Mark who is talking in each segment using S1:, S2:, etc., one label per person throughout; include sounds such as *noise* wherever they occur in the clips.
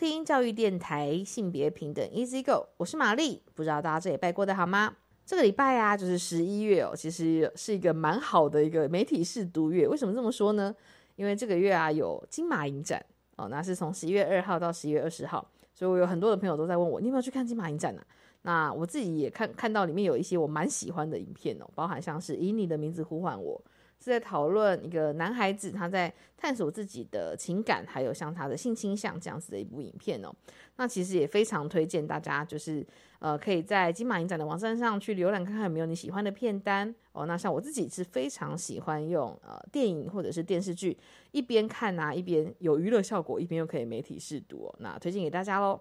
S1: 听教育电台性别平等 Easy Go，我是玛丽。不知道大家这礼拜过得好吗？这个礼拜啊，就是十一月哦，其实是一个蛮好的一个媒体试读月。为什么这么说呢？因为这个月啊有金马影展哦，那是从十一月二号到十一月二十号，所以我有很多的朋友都在问我，你有没有去看金马影展呢？那我自己也看看到里面有一些我蛮喜欢的影片哦，包含像是以你的名字呼唤我。是在讨论一个男孩子他在探索自己的情感，还有像他的性倾向这样子的一部影片哦。那其实也非常推荐大家，就是呃可以在金马影展的网站上去浏览看看有没有你喜欢的片单哦。那像我自己是非常喜欢用呃电影或者是电视剧一边看啊一边有娱乐效果，一边又可以媒体试读。那推荐给大家喽。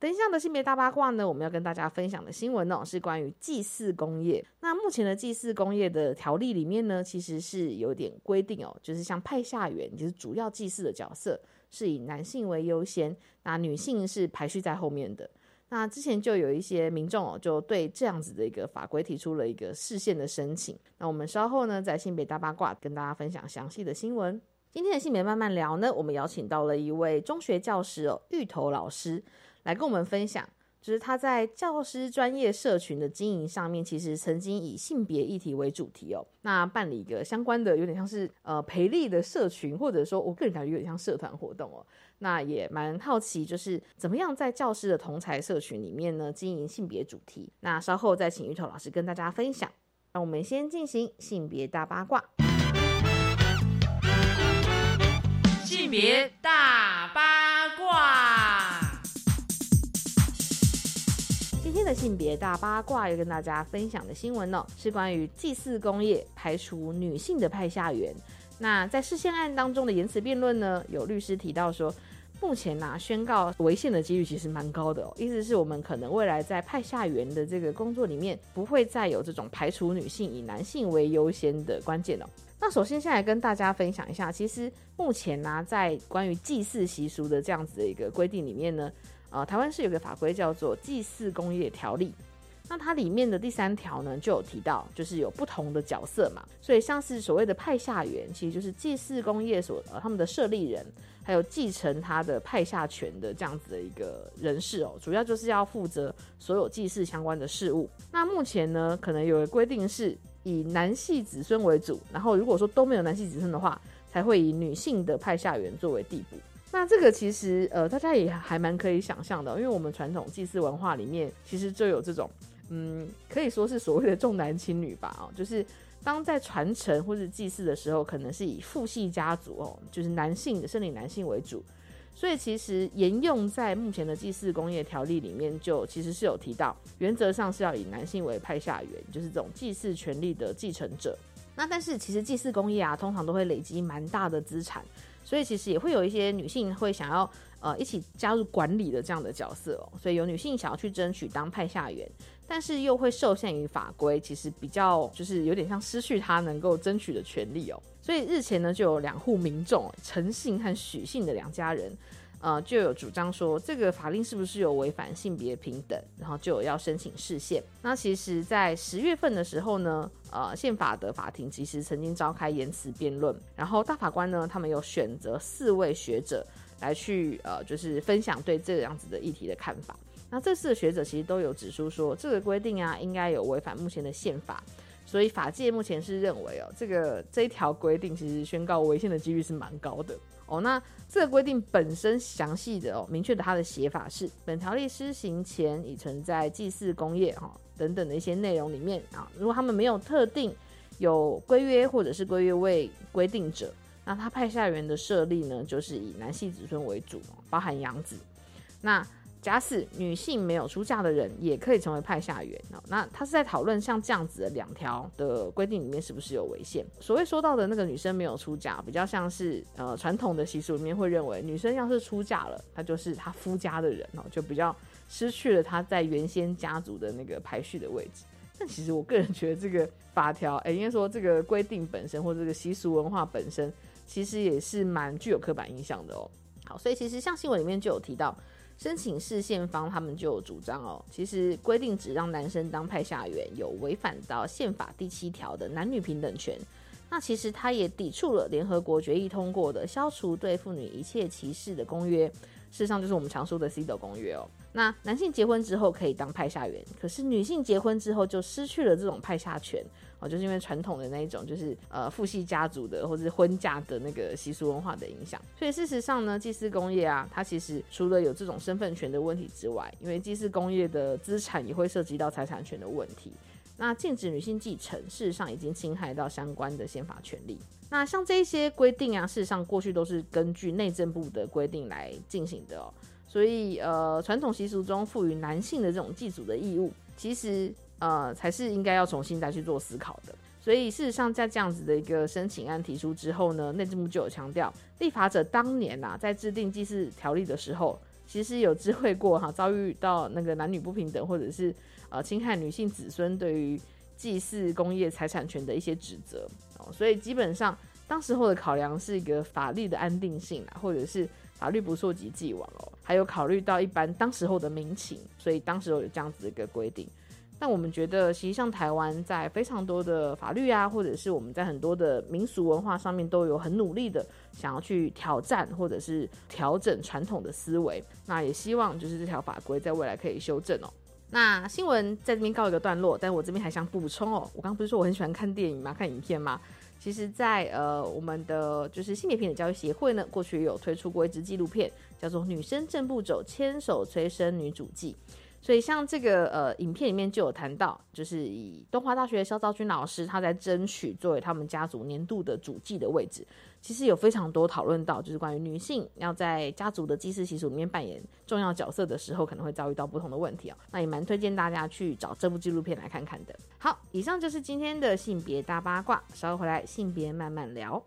S1: 等一下的性别大八卦呢，我们要跟大家分享的新闻呢，是关于祭祀工业。那目前的祭祀工业的条例里面呢，其实是有点规定哦，就是像派下员，就是主要祭祀的角色，是以男性为优先，那女性是排序在后面的。那之前就有一些民众哦，就对这样子的一个法规提出了一个视线的申请。那我们稍后呢，在性别大八卦跟大家分享详细的新闻。今天的性别慢慢聊呢，我们邀请到了一位中学教师哦，芋头老师。来跟我们分享，就是他在教师专业社群的经营上面，其实曾经以性别议题为主题哦，那办理一个相关的，有点像是呃培力的社群，或者说我个人感觉有点像社团活动哦。那也蛮好奇，就是怎么样在教师的同才社群里面呢经营性别主题？那稍后再请芋头老师跟大家分享。让我们先进行性别大八卦，
S2: 性别大
S1: 的性别大八卦要跟大家分享的新闻呢，是关于祭祀工业排除女性的派下员。那在事件案当中的言辞辩论呢，有律师提到说，目前呢宣告违宪的几率其实蛮高的哦，意思是我们可能未来在派下员的这个工作里面，不会再有这种排除女性以男性为优先的关键哦。那首先先来跟大家分享一下，其实目前呢在关于祭祀习俗的这样子的一个规定里面呢。呃，台湾是有个法规叫做《祭祀工业条例》，那它里面的第三条呢，就有提到，就是有不同的角色嘛，所以像是所谓的派下员，其实就是祭祀工业所呃他们的设立人，还有继承他的派下权的这样子的一个人士哦，主要就是要负责所有祭祀相关的事务。那目前呢，可能有个规定是以男系子孙为主，然后如果说都没有男系子孙的话，才会以女性的派下员作为地步。那这个其实呃，大家也还蛮可以想象的，因为我们传统祭祀文化里面，其实就有这种，嗯，可以说是所谓的重男轻女吧，哦，就是当在传承或者祭祀的时候，可能是以父系家族哦，就是男性的生理男性为主，所以其实沿用在目前的祭祀工业条例里面，就其实是有提到，原则上是要以男性为派下员，就是这种祭祀权利的继承者。那但是其实祭祀工业啊，通常都会累积蛮大的资产。所以其实也会有一些女性会想要呃一起加入管理的这样的角色哦，所以有女性想要去争取当派下员，但是又会受限于法规，其实比较就是有点像失去她能够争取的权利哦。所以日前呢就有两户民众陈姓和许姓的两家人。呃，就有主张说这个法令是不是有违反性别平等，然后就有要申请释宪。那其实，在十月份的时候呢，呃，宪法的法庭其实曾经召开言辞辩论，然后大法官呢，他们有选择四位学者来去呃，就是分享对这样子的议题的看法。那这四个学者其实都有指出说，这个规定啊，应该有违反目前的宪法，所以法界目前是认为哦，这个这一条规定其实宣告违宪的几率是蛮高的。哦，那这个规定本身详细的哦，明确的它的写法是：本条例施行前已存在祭祀工业哈等等的一些内容里面啊，如果他们没有特定有规约或者是规约未规定者，那他派下员的设立呢，就是以男系子孙为主，包含养子。那假使女性没有出嫁的人也可以成为派下员哦。那他是在讨论像这样子的两条的规定里面是不是有违宪？所谓说到的那个女生没有出嫁，比较像是呃传统的习俗里面会认为，女生要是出嫁了，她就是她夫家的人哦，就比较失去了她在原先家族的那个排序的位置。但其实我个人觉得这个法条，哎、应该说这个规定本身或这个习俗文化本身，其实也是蛮具有刻板印象的哦。好，所以其实像新闻里面就有提到，申请市宪方他们就主张哦，其实规定只让男生当派下员，有违反到宪法第七条的男女平等权。那其实他也抵触了联合国决议通过的消除对妇女一切歧视的公约，事实上就是我们常说的 CEDAW 公约哦。那男性结婚之后可以当派下员，可是女性结婚之后就失去了这种派下权就是因为传统的那一种就是呃父系家族的或者是婚嫁的那个习俗文化的影响。所以事实上呢，祭祀工业啊，它其实除了有这种身份权的问题之外，因为祭祀工业的资产也会涉及到财产权的问题。那禁止女性继承，事实上已经侵害到相关的宪法权利。那像这些规定啊，事实上过去都是根据内政部的规定来进行的哦。所以呃，传统习俗中赋予男性的这种祭祖的义务，其实呃才是应该要重新再去做思考的。所以事实上，在这样子的一个申请案提出之后呢，内政部就有强调，立法者当年呐、在制定祭祀条例的时候，其实有知会过哈，遭遇到那个男女不平等或者是呃侵害女性子孙对于祭祀工业财产权的一些指责哦，所以基本上当时候的考量是一个法律的安定性啊，或者是法律不溯及既往哦，还有考虑到一般当时候的民情，所以当时候有这样子的一个规定。但我们觉得，其实像台湾在非常多的法律啊，或者是我们在很多的民俗文化上面，都有很努力的想要去挑战或者是调整传统的思维。那也希望就是这条法规在未来可以修正哦。那新闻在这边告一个段落，但我这边还想补充哦。我刚刚不是说我很喜欢看电影吗？看影片吗？其实在，呃我们的就是性别平等教育协会呢，过去有推出过一支纪录片，叫做《女生正步走：牵手催生女主记》。所以像这个呃影片里面就有谈到，就是以东华大学肖兆君老师他在争取作为他们家族年度的主祭的位置，其实有非常多讨论到，就是关于女性要在家族的祭祀习俗里面扮演重要角色的时候，可能会遭遇到不同的问题哦。那也蛮推荐大家去找这部纪录片来看看的。好，以上就是今天的性别大八卦，稍后回来性别慢慢聊。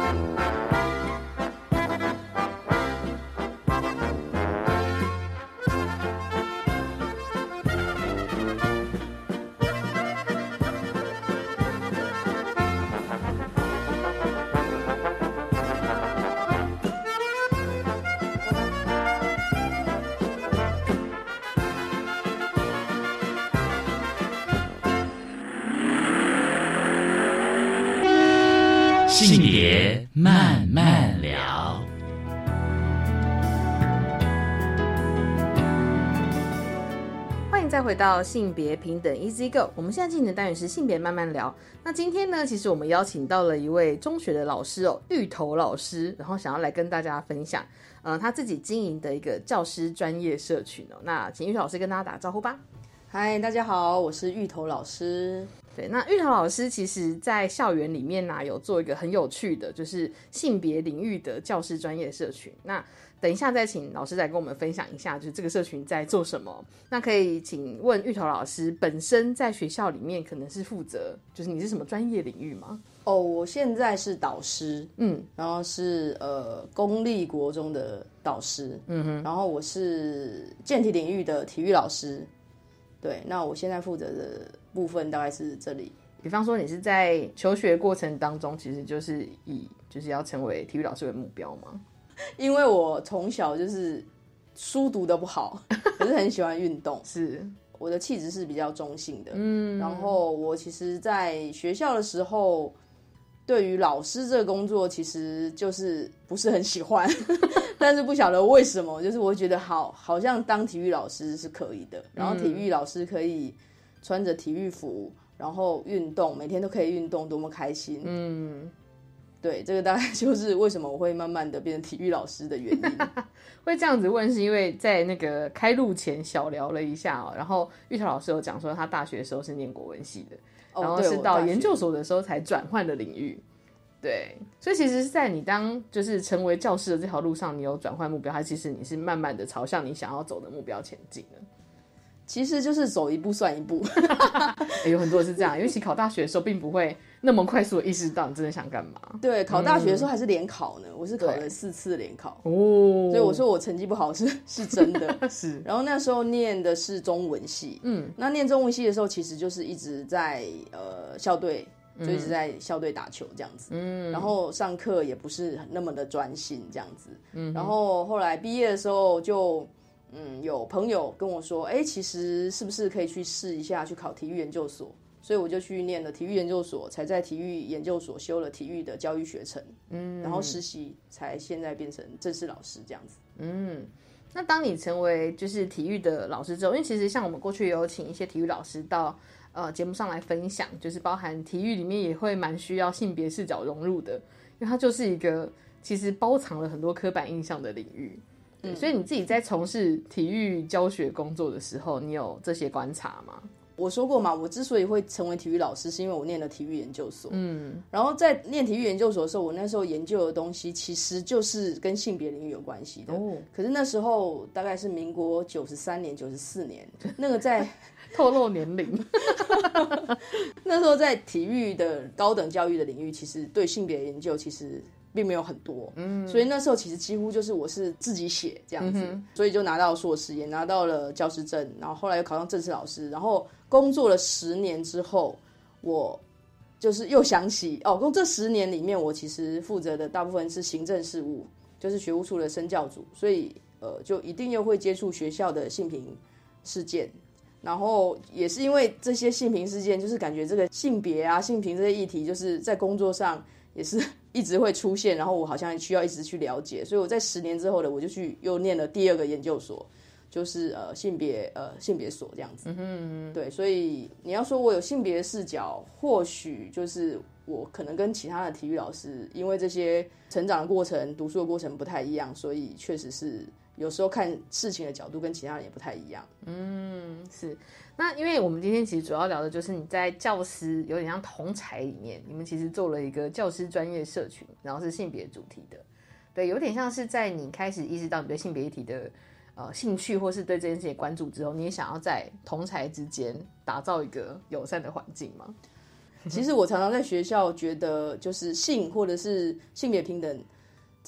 S2: 性
S1: 回到性别平等 Easy Go。我们现在进行的单元是性别慢慢聊。那今天呢，其实我们邀请到了一位中学的老师哦，芋头老师，然后想要来跟大家分享，呃，他自己经营的一个教师专业社群哦。那请芋头老师跟大家打个招呼吧。
S3: 嗨，大家好，我是芋头老师。
S1: 对，那芋头老师其实在校园里面呢、有做一个很有趣的，就是性别领域的教师专业社群。那等一下再请老师来跟我们分享一下，就是这个社群在做什么。那可以请问芋头老师本身在学校里面可能是负责，就是你是什么专业领域吗？
S3: 哦，我现在是导师，
S1: 嗯，
S3: 然后是呃公立国中的导师，嗯哼，然后我是健体领域的体育老师。对，那我现在负责的部分大概是这里。
S1: 比方说你是在求学过程当中，其实就是以就是要成为体育老师为目标吗？
S3: 因为我从小就是书读的不好，*laughs* 可是很喜欢运动，
S1: 是，
S3: 我的气质是比较中性的。嗯，然后我其实，在学校的时候，对于老师这个工作，其实就是不是很喜欢，*laughs* 但是不晓得为什么，就是我觉得好，好像当体育老师是可以的，然后体育老师可以穿着体育服，然后运动，每天都可以运动，多么开心。
S1: 嗯，
S3: 对，这个大概就是为什么我会慢慢的变成体育老师的原因。*laughs*
S1: 会这样子问，是因为在那个开录前小聊了一下哦，然后芋头老师有讲说他大学的时候是念国文系的，
S3: 哦
S1: 然后是到研究所的时候才转换的领域。对，所以其实是在你当就是成为教师的这条路上，你有转换目标，还其实你是慢慢的朝向你想要走的目标前进的？
S3: 其实就是走一步算一步。*laughs*
S1: 欸有很多人是这样，因为其实考大学的时候并不会那么快速的意识到你真的想干嘛。
S3: 对，考大学的时候还是联考呢，我是考了四次联考，
S1: 哦，
S3: 所以我说我成绩不好是 *laughs* 是真的。*laughs*
S1: 是，
S3: 然后那时候念的是中文系，嗯，那念中文系的时候，其实就是一直在呃校队，就一直在校队打球这样子，嗯，然后上课也不是那么的专心这样子，嗯，然后后来毕业的时候就。嗯，有朋友跟我说，哎、其实是不是可以去试一下去考体育研究所？所以我就去念了体育研究所，才在体育研究所修了体育的教育学程，嗯，然后实习，才现在变成正式老师这样子。
S1: 嗯那当你成为就是体育的老师之后，因为其实像我们过去有请一些体育老师到呃节目上来分享，就是包含体育里面也会蛮需要性别视角融入的，因为它就是一个其实包藏了很多刻板印象的领域。对，所以你自己在从事体育教学工作的时候，你有这些观察吗？
S3: 我说过嘛，我之所以会成为体育老师，是因为我念了体育研究所。嗯，然后在念体育研究所的时候，我那时候研究的东西其实就是跟性别领域有关系的。
S1: 哦
S3: 可是那时候大概是民国九十三年、九十四年，*laughs* 那个在
S1: 透露年龄，*laughs*
S3: 那时候在体育的高等教育的领域，其实对性别研究其实并没有很多，嗯，所以那时候其实几乎就是我是自己写这样子，所以就拿到硕士，也拿到了教师证，然后后来又考上正式老师，然后工作了十年之后，我就是又想起哦，工这十年里面，我其实负责的大部分是行政事务，就是学务处的生教组，所以呃，就一定又会接触学校的性平事件。然后也是因为这些性平事件，就是感觉这个性别啊、性平这些议题，就是在工作上也是一直会出现，然后我好像需要一直去了解，所以我在十年之后的，我就去又念了第二个研究所，就是呃性别呃性别所这样子。嗯对，所以你要说我有性别视角，或许就是我可能跟其他的体育老师，因为这些成长的过程、读书的过程不太一样，所以确实是有时候看事情的角度跟其他人也不太一样。
S1: 嗯是，那因为我们今天其实主要聊的就是你在教师有点像同才里面，你们其实做了一个教师专业社群，然后是性别主题的，对，有点像是在你开始意识到你对性别议题的呃兴趣，或是对这件事情关注之后，你也想要在同才之间打造一个友善的环境吗？
S3: 其实我常常在学校觉得，就是性或者是性别平等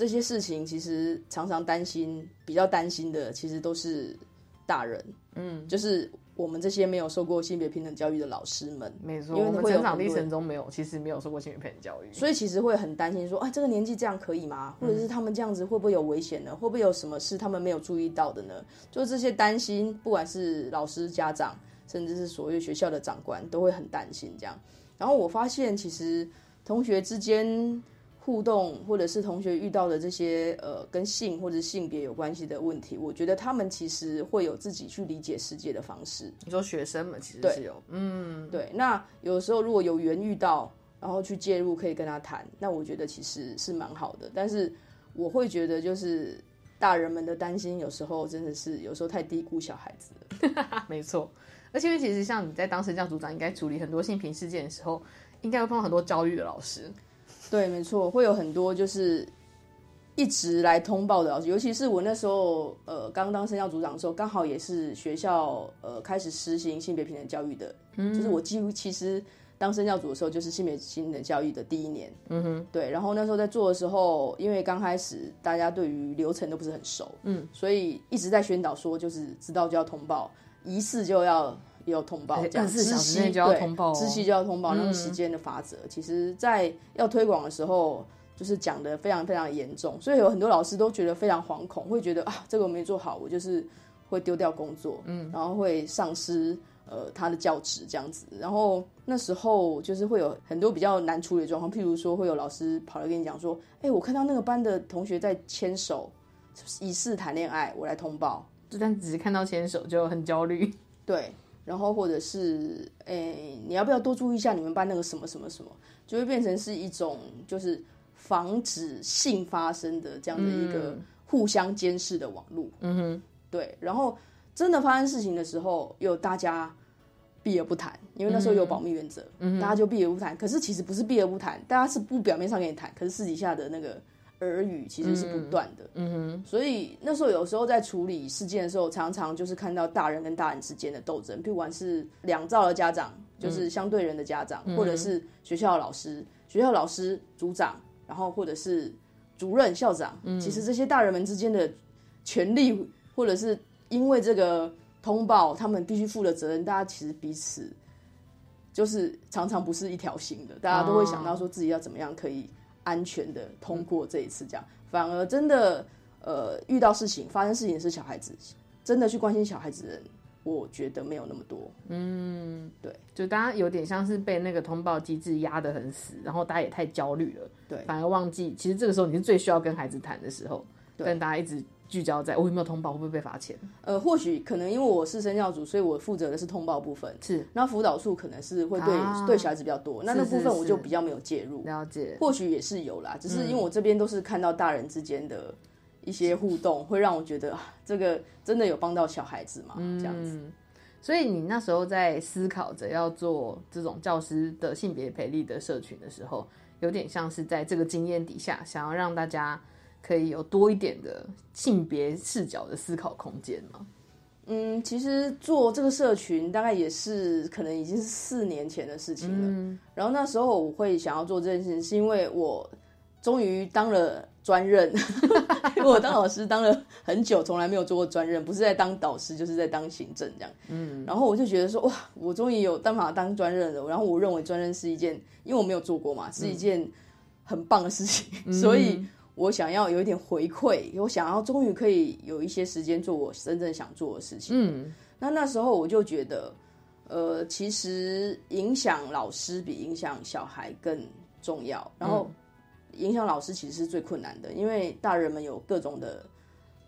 S3: 这些事情，其实常常担心，比较担心的，其实都是大人，嗯，就是我们这些没有受过性别平等教育的老师们，
S1: 没错，
S3: 因为
S1: 我们成长历程中没有，其实没有受过性别平等教育，
S3: 所以其实会很担心说，啊，这个年纪这样可以吗？或者是他们这样子会不会有危险呢？会不会有什么事他们没有注意到的呢？就这些担心，不管是老师、家长，甚至是所谓学校的长官，都会很担心这样。然后我发现，其实同学之间互动，或者是同学遇到的这些呃跟性或者性别有关系的问题，我觉得他们其实会有自己去理解世界的方式。
S1: 你说学生们其实是有，嗯，
S3: 对，那有时候如果有缘遇到，然后去介入，可以跟他谈，那我觉得其实是蛮好的。但是我会觉得，就是大人们的担心，有时候真的是有时候太低估小孩子了。*laughs*
S1: 没错，而且因为其实像你在当时教组长，应该处理很多性平事件的时候，应该会碰到很多焦虑的老师。
S3: 对，没错，会有很多就是一直来通报的老师，尤其是我那时候呃刚当生教组长的时候，刚好也是学校呃开始实行性别平等教育的，嗯就是我几乎其实当生教组的时候，就是性别平等教育的第一年，嗯哼，对，然后那时候在做的时候，因为刚开始大家对于流程都不是很熟，嗯，所以一直在宣导说，就是知道就要通报，疑似就要。也有通报，这样。
S1: 24小时就要通报哦。
S3: 知悉就要通报，那个时间的法则，其实在要推广的时候，就是讲的非常非常严重，所以有很多老师都觉得非常惶恐，会觉得啊，这个我没做好，我就是会丢掉工作，嗯，然后会丧失呃他的教职这样子。然后那时候就是会有很多比较难处理的状况，譬如说会有老师跑来跟你讲说，哎，我看到那个班的同学在牵手，疑似谈恋爱，我来通报。
S1: 就但只是看到牵手就很焦虑，
S3: 对，然后或者是诶，你要不要多注意一下你们班那个什么什么什么，就会变成是一种就是防止性发生的这样的一个互相监视的网络。嗯哼，对。然后真的发生事情的时候，有大家避而不谈，因为那时候有保密原则，大家就避而不谈。可是其实不是避而不谈，大家是不表面上跟你谈，可是私底下的那个耳语其实是不断的。嗯哼，所以那时候有时候在处理事件的时候，常常就是看到大人跟大人之间的斗争，不管是两造的家长，就是相对人的家长，或者是学校的老师、学校老师、组长，然后或者是主任、校长，其实这些大人们之间的权利，或者是因为这个通报，他们必须负的责任，大家其实彼此就是常常不是一条心的，大家都会想到说自己要怎么样可以安全的通过这一次，这样。反而真的呃遇到事情发生事情是小孩子，真的去关心小孩子的人，我觉得没有那么多。
S1: 嗯，
S3: 对，
S1: 就大家有点像是被那个通报机制压得很死，然后大家也太焦虑了，
S3: 对。
S1: 反而忘记其实这个时候你是最需要跟孩子谈的时候，但大家一直聚焦在我有没有通报，会不会被罚钱？
S3: 呃，或许可能因为我是生教组，所以我负责的是通报部分，
S1: 是
S3: 那辅导处可能是会对、
S1: 啊
S3: 对小孩子比较多，那那部分我就比较没有介入。
S1: 了解，
S3: 或许也是有啦，只是因为我这边都是看到大人之间的一些互动，会让我觉得啊这个真的有帮到小孩子嘛？这样子。
S1: 所以你那时候在思考着要做这种教师的性别培力的社群的时候，有点像是在这个经验底下，想要让大家可以有多一点的性别视角的思考空间吗？
S3: 嗯，其实做这个社群大概也是可能已经是四年前的事情了。然后那时候我会想要做这件事情，是因为我终于当了专任，*laughs* 因为我当老师当了很久，从来没有做过专任，不是在当导师，就是在当行政这样。嗯，然后我就觉得说，哇，我终于有办法当专任了。然后我认为专任是一件，因为我没有做过嘛，是一件很棒的事情，所以。我想要有一点回馈，我想要终于可以有一些时间做我真正想做的事情。
S1: 嗯，
S3: 那那时候我就觉得，呃，其实影响老师比影响小孩更重要。然后影响老师其实是最困难的，因为大人们有各种的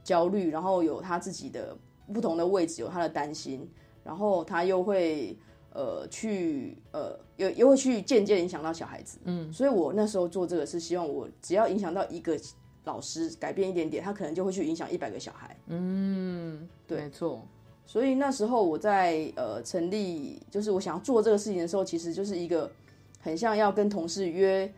S3: 焦虑，然后有他自己的不同的位置，有他的担心，然后他又会呃去呃又又会去间接影响到小孩子。嗯，所以我那时候做这个是希望我只要影响到一个老师改变一点点，他可能就会去影响一百个小孩。
S1: 嗯，
S3: 对
S1: 没错，
S3: 所以那时候我在呃成立，就是我想要做这个事情的时候，其实就是一个很像要跟同事约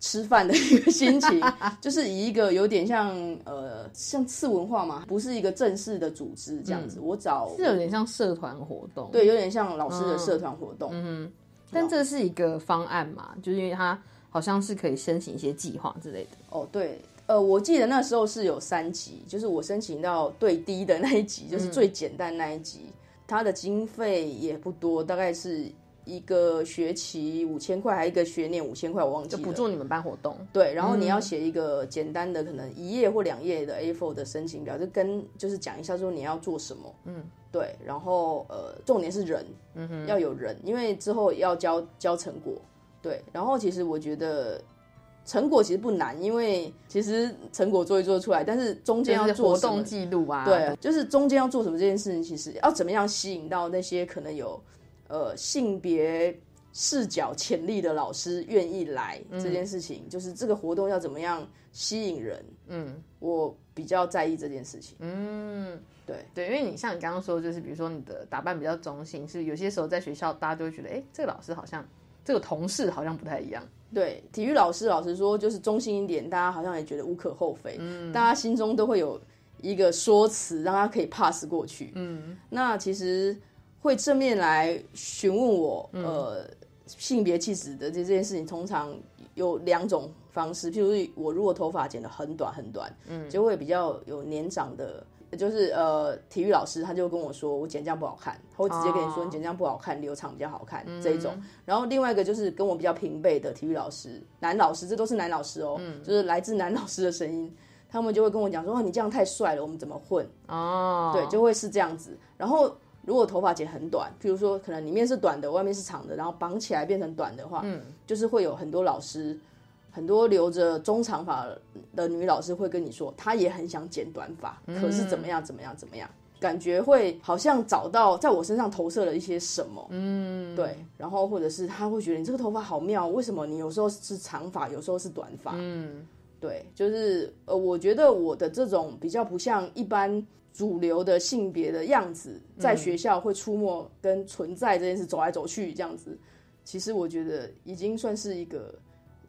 S3: 吃饭的 *laughs* 一个心情，就是以一个有点像呃像次文化嘛，不是一个正式的组织这样子。我找
S1: 是有点像社团活动，
S3: 对，有点像老师的社团活动。
S1: 嗯但这是一个方案嘛，就是因为它好像是可以申请一些计划之类的。
S3: 哦，对，呃，我记得那时候是有三级，就是我申请到最低的那一级，就是最简单那一级，它的经费也不多，大概是一个学期五千块，还一个学年五千块，我忘记了。
S1: 补助你们办活动，
S3: 对，然后你要写一个简单的，可能一页或两页的 A4 的申请表，就跟就是讲一下说你要做什么，嗯，对，然后呃，重点是人，嗯哼，要有人，因为之后要交交成果，对，然后其实我觉得成果其实不难，因为其实成果做一做得出来，但是中间要
S1: 做活
S3: 做什么
S1: 动记录啊，
S3: 对，就是中间要做什么这件事情，其实要怎么样吸引到那些可能有呃性别视角潜力的老师愿意来这件事情，就是这个活动要怎么样吸引人，
S1: 嗯
S3: 我比较在意这件事情。
S1: 嗯，
S3: 对
S1: 对，因为你像你刚刚说，就是比如说你的打扮比较中性，是有些时候在学校大家就会觉得，哎，这个老师好像这个同事好像不太一样，
S3: 对，体育老师老实说就是中性一点，大家好像也觉得无可厚非，嗯大家心中都会有一个说辞让他可以 pass 过去。嗯，那其实会正面来询问我，呃，性别气质的这这件事情，通常有两种方式，譬如我如果头发剪得很短很短，嗯，就会比较有年长的。就是呃，体育老师他就跟我说，我剪这样不好看，他会直接跟你说，
S1: 哦
S3: 你剪这样不好看，留长比较好看、这一种。然后另外一个就是跟我比较平辈的体育老师，男老师，这都是男老师哦，*laughs* 就是来自男老师的声音，他们就会跟我讲说，哦，你这样太帅了，我们怎么混？
S1: 哦，
S3: 对，就会是这样子。然后如果头发剪很短，譬如说可能里面是短的，外面是长的，然后绑起来变成短的话，嗯，就是会有很多老师，很多留着中长发的女老师会跟你说，她也很想剪短发，可是怎么样怎么样怎么样。感觉会好像找到在我身上投射了一些什么，嗯，对，然后或者是她会觉得你这个头发好妙，为什么你有时候是长发，有时候是短发，
S1: 嗯。
S3: 对，就是呃，我觉得我的这种比较不像一般主流的性别的样子，在学校会出没跟存在这件事，走来走去这样子，其实我觉得已经算是一个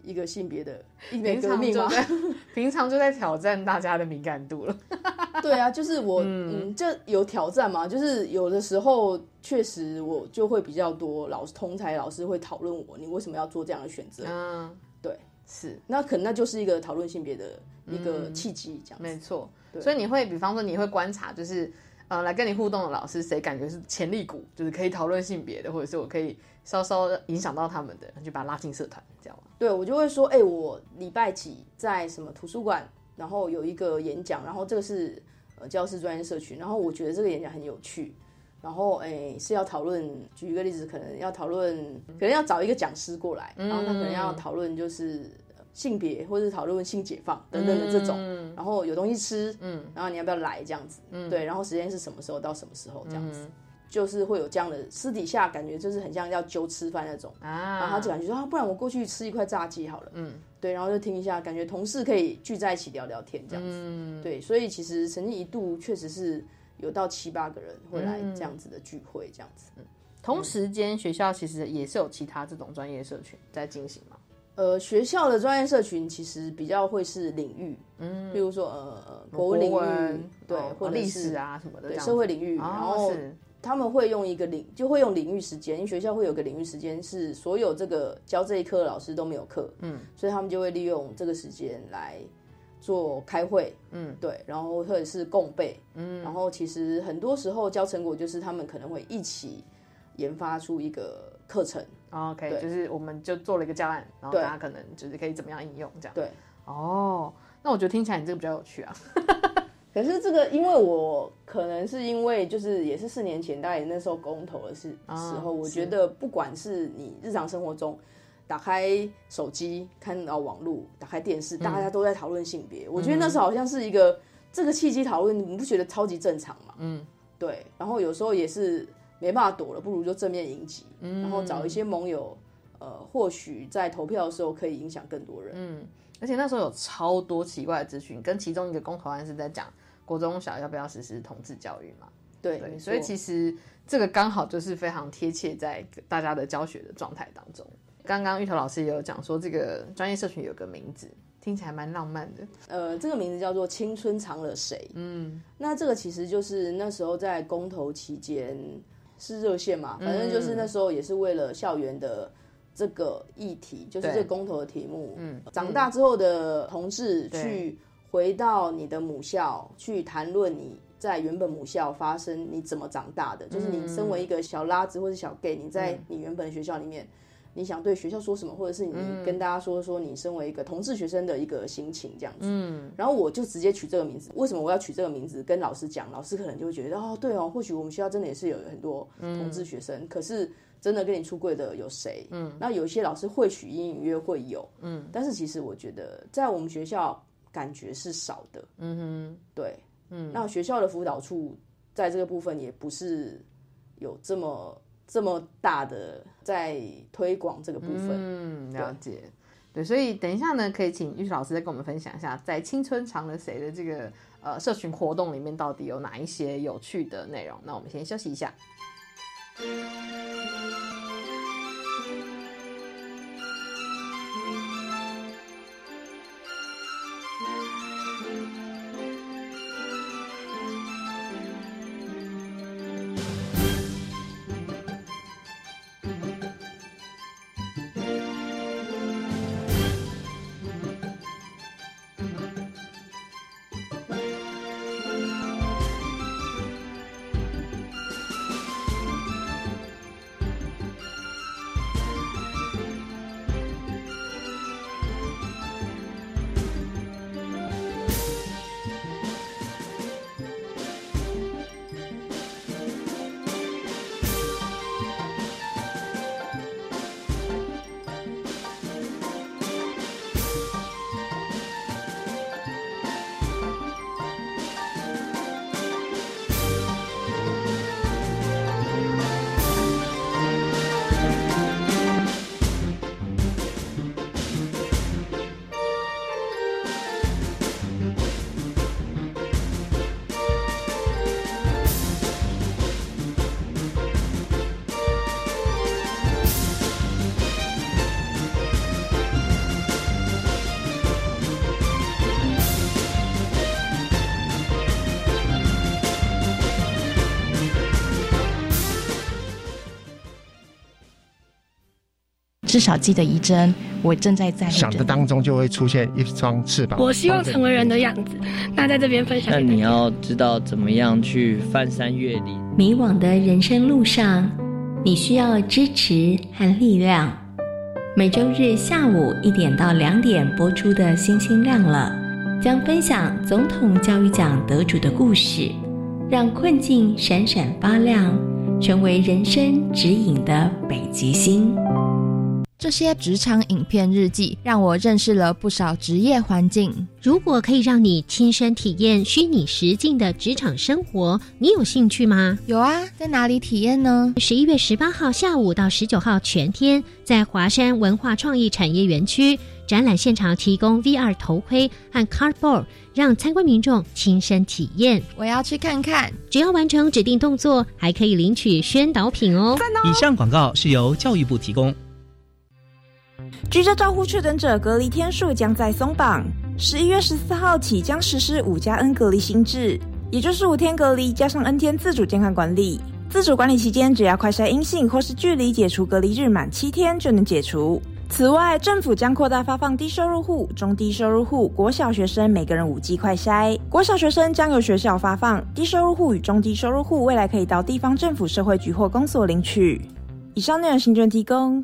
S3: 一个性别的一枚
S1: 平
S3: 革命吗？
S1: 常就在 *laughs* 平常就在挑战大家的敏感度了。*laughs*
S3: 对啊，就是我，嗯，这有挑战嘛？就是有的时候确实我就会比较多老师同才老师会讨论我，你为什么要做这样的选择？
S1: 嗯，
S3: 对，
S1: 是
S3: 那可能那就是一个讨论性别的一个契机，这样子。
S1: 没错。
S3: 对。
S1: 所以你会，比方说你会观察，就是呃，来跟你互动的老师，谁感觉是潜力股，就是可以讨论性别的，或者是我可以稍稍影响到他们的，就把他拉进社团，这样吗？
S3: 对我就会说，哎、我礼拜几在什么图书馆，然后有一个演讲，然后这个是呃教师专业社群，然后我觉得这个演讲很有趣，然后哎、是要讨论，举一个例子，可能要讨论，可能要找一个讲师过来，然后他可能要讨论就是呃性别或者是讨论性解放等等的这种，然后有东西吃，嗯，然后你要不要来这样子，嗯，对，然后时间是什么时候到什么时候这样子。就是会有这样的私底下感觉，就是很像要揪吃饭那种，
S1: 啊，
S3: 然后他就感觉说啊，不然我过去吃一块炸鸡好了。嗯，对，然后就听一下，感觉同事可以聚在一起聊聊天这样子。嗯，对，所以其实曾经一度确实是有到七八个人会来这样子的聚会这样子。
S1: 同时间学校其实也是有其他这种专业社群在进行嘛。
S3: 呃，学校的专业社群其实比较会是领域，嗯，比如说呃呃国文领域，对，
S1: 哦
S3: 或者
S1: 历史啊什么的
S3: 对，社会领域，
S1: 哦
S3: 然后
S1: 是
S3: 他们会用一个领，就会用领域时间，因为学校会有个领域时间是所有这个教这一科的老师都没有课，嗯，所以他们就会利用这个时间来做开会，嗯，对，然后或者是共备，嗯，然后其实很多时候教成果就是他们可能会一起研发出一个课程，
S1: 哦 OK，就是我们就做了一个教案，然后大家可能就是可以怎么样应用这样。
S3: 对，
S1: 哦，那我觉得听起来你这个比较有趣啊。*laughs*
S3: 可是这个，因为我可能是因为就是也是四年前，大概那时候公投的是时候，我觉得不管是你日常生活中打开手机看到网络，打开电视，大家都在讨论性别，我觉得那时候好像是一个这个契机讨论，你不觉得超级正常吗？嗯，对。然后有时候也是没办法躲了，不如就正面迎击，然后找一些盟友，呃，或许在投票的时候可以影响更多人。
S1: 嗯而且那时候有超多奇怪的资讯，跟其中一个公投案是在讲国中小要不要实施同志教育嘛。
S3: 对，
S1: 对，所以其实这个刚好就是非常贴切在大家的教学的状态当中。刚刚芋头老师也有讲说，这个专业社群有个名字，听起来蛮浪漫的。
S3: 呃，这个名字叫做“青春藏了谁”。嗯，那这个其实就是那时候在公投期间是热线嘛，反正就是那时候也是为了校园的这个议题，就是这个公投的题目。嗯，长大之后的同志去回到你的母校，去谈论你。在原本母校发生，你怎么长大的？就是你身为一个小拉子或者小 gay，你在你原本的学校里面，你想对学校说什么，或者是你跟大家说说你身为一个同志学生的一个心情这样子。嗯，然后我就直接取这个名字。为什么我要取这个名字？跟老师讲，老师可能就会觉得哦，对哦，或许我们学校真的也是有很多同志学生，可是真的跟你出柜的有谁？嗯，那有一些老师会取隐隐约会有，嗯，但是其实我觉得在我们学校感觉是少的。嗯哼，对，嗯，那学校的辅导处在这个部分也不是有这么这么大的在推广这个部分。
S1: 嗯，了解。对，所以等一下呢，可以请玉老师再跟我们分享一下，在青春藏了谁的这个呃社群活动里面，到底有哪一些有趣的内容？那我们先休息一下。
S4: 少记得一针，我正在在
S5: 想的当中就会出现一双翅膀。
S6: 我希望成为人的样子。那在这边分享，
S7: 那你要知道怎么样去翻山越岭。
S8: 迷惘的人生路上，你需要支持和力量。每周日下午一点到两点播出的《星星亮了》，将分享总统教育奖得主的故事，让困境闪闪发亮，成为人生指引的北极星。
S9: 这些职场影片日记让我认识了不少职业环境。
S10: 如果可以让你亲身体验虚拟实境的职场生活，你有兴趣吗？
S9: 有啊，在哪里体验呢？
S10: 十一月十八号下午到十九号全天，在华山文化创意产业园区展览现场提供 VR 头盔和 Cardboard，让参观民众亲身体验。
S9: 我要去看看。
S10: 只要完成指定动作，还可以领取宣导品哦。
S11: 以上广告是由教育部提供。
S12: 居家照护确诊者隔离天数将在松绑，十一月十四号起将实施五加 N 隔离新制，也就是五天隔离加上 N 天自主健康管理。自主管理期间，只要快筛阴性或是距离解除隔离日满七天就能解除。此外，政府将扩大发放低收入户、中低收入户、国小学生每个人五剂快筛。国小学生将由学校发放，低收入户与中低收入户未来可以到地方政府社会局或公所领取。以上内容，行政提供。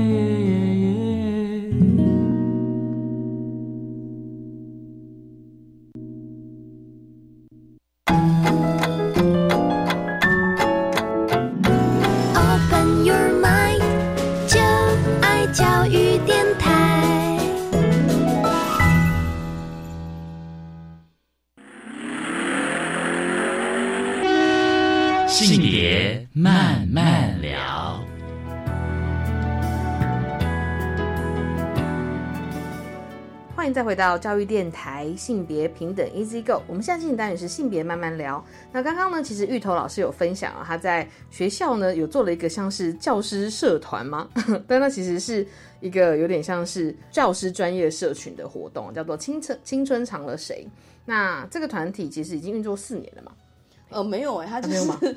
S1: 再回到教育电台性别平等 Easy Go，我们现在进行单元是性别慢慢聊。那刚刚呢，其实芋头老师有分享啊，他在学校呢有做了一个像是教师社团吗？*laughs* 但那其实是一个有点像是教师专业社群的活动，叫做青春青春藏了谁？那这个团体其实已经运作四年了嘛？
S3: 呃，没有哎，他就是。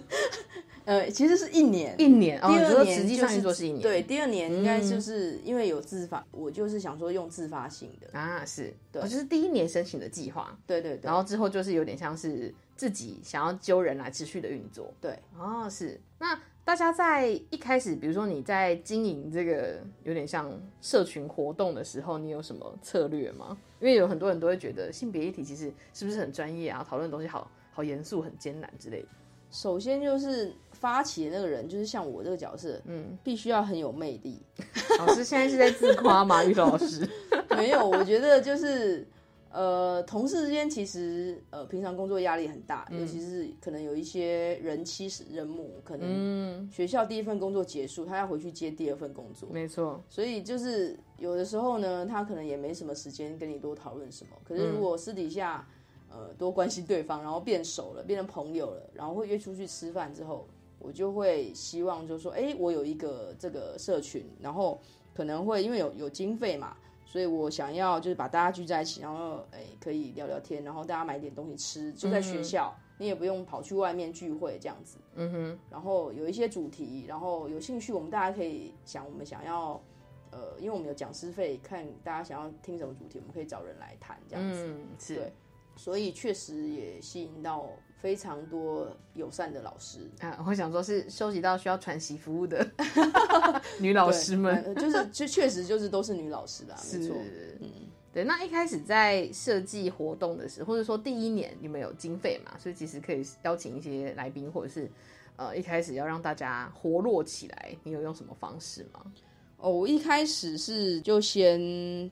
S3: 呃，其实是一年，
S1: 一年，第
S3: 二年
S1: 实际上运作是一年，
S3: 对，第二年应该就是因为有自发，我就是想说用自发性的
S1: 啊，是。对，就是第一年申请的计划，
S3: 对对对，
S1: 然后之后就是有点像是自己想要揪人来持续的运作，
S3: 对，
S1: 哦，是，那大家在一开始，比如说你在经营这个有点像社群活动的时候，你有什么策略吗？因为有很多人都会觉得性别议题其实是不是很专业啊，讨论的东西好好严肃、很艰难之类的。
S3: 首先就是发起的那个人，就是像我这个角色，嗯，必须要很有魅力。*laughs*
S1: 老师现在是在自夸吗？玉老师 *laughs*
S3: 没有，我觉得就是呃，同事之间其实呃，平常工作压力很大，尤其是可能有一些人妻人母，可能学校第一份工作结束，他要回去接第二份工作，
S1: 没错。
S3: 所以就是有的时候呢，他可能也没什么时间跟你多讨论什么。可是如果私底下，呃，多关心对方，然后变熟了，变成朋友了，然后会约出去吃饭之后，我就会希望就说，哎，我有一个这个社群，然后可能会因为有有经费嘛，所以我想要就是把大家聚在一起，然后哎可以聊聊天，然后大家买点东西吃，就在学校，你也不用跑去外面聚会这样子，嗯哼，然后有一些主题，然后有兴趣，我们大家可以想我们想要，呃，因为我们有讲师费，看大家想要听什么主题，我们可以找人来谈这样子，
S1: 是。
S3: 对。所以确实也吸引到非常多友善的老师
S1: 啊！我想说，是收集到需要传习服务的 *laughs* 女老师们，
S3: 就是就确实就是都是女老师啦，没错。
S1: 嗯，对。那一开始在设计活动的时候，或者说第一年你们有经费嘛？所以其实可以邀请一些来宾，或者是呃一开始要让大家活络起来，你有用什么方式吗？
S3: 哦，我一开始是就先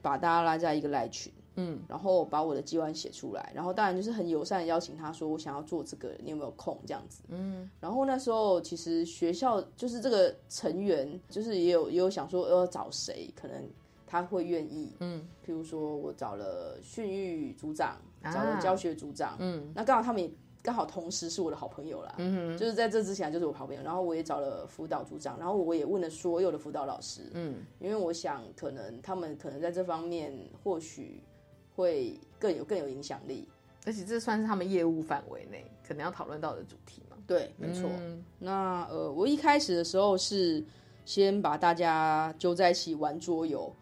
S3: 把大家拉在一个赖群。嗯，然后把我的计划写出来，然后当然就是很友善的邀请他说我想要做这个，你有没有空？这样子？嗯，然后那时候其实学校就是这个成员，就是也有也有想说要找谁，可能他会愿意，嗯，譬如说我找了训育组长，
S1: 啊。
S3: 找了教学组长，嗯，那刚好他们也刚好同时是我的好朋友啦，嗯就是在这之前就是我好朋友，然后我也找了辅导组长，然后我也问了所有的辅导老师，嗯，因为我想可能他们可能在这方面或许会更有更有影响力，
S1: 而且这算是他们业务范围内可能要讨论到的主题嘛。
S3: 对，没错。
S1: 嗯
S3: 那呃，我一开始的时候是先把大家揪在一起玩桌游，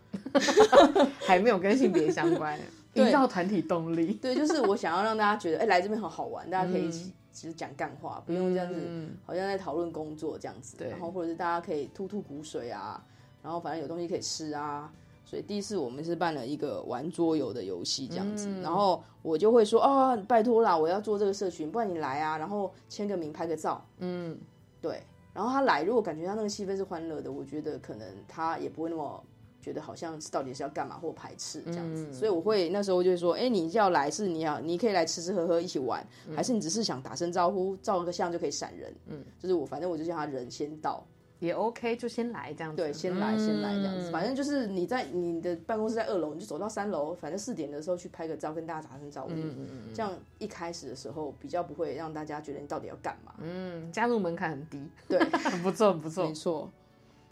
S3: *laughs*
S1: 还没有跟性别相关，*laughs*
S3: 对
S1: 营造团体动力。
S3: 对，就是我想要让大家觉得，哎、来这边很好玩，大家可以一起其实讲干话，不用这样子，
S1: 嗯
S3: 好像在讨论工作这样子。
S1: 对
S3: 然后或者是大家可以吐吐苦水啊，然后反正有东西可以吃啊。所以第一次我们是办了一个玩桌游的游戏这样子，
S1: 嗯
S3: 然后我就会说啊、拜托啦，我要做这个社群，不然你来啊，然后签个名，拍个照，
S1: 嗯，
S3: 对。然后他来，如果感觉他那个气氛是欢乐的，我觉得可能他也不会那么觉得好像是到底是要干嘛或排斥这样子。
S1: 嗯
S3: 所以我会那时候就会说，哎，你要来是你要你可以来吃吃喝喝一起玩，
S1: 嗯
S3: 还是你只是想打声招呼，照个相就可以闪人？嗯，就是我反正我就叫他人先到，
S1: 也 OK，就先来这样子。
S3: 对，先来先来这样子。
S1: 嗯
S3: 反正就是你在你的办公室在二楼，你就走到三楼，反正四点的时候去拍个照，跟大家打声招呼。
S1: 嗯嗯嗯
S3: 这样一开始的时候比较不会让大家觉得你到底要干嘛。
S1: 嗯，加入门槛很低，
S3: 对，
S1: 很 *laughs* 不错，很不错，
S3: 没错。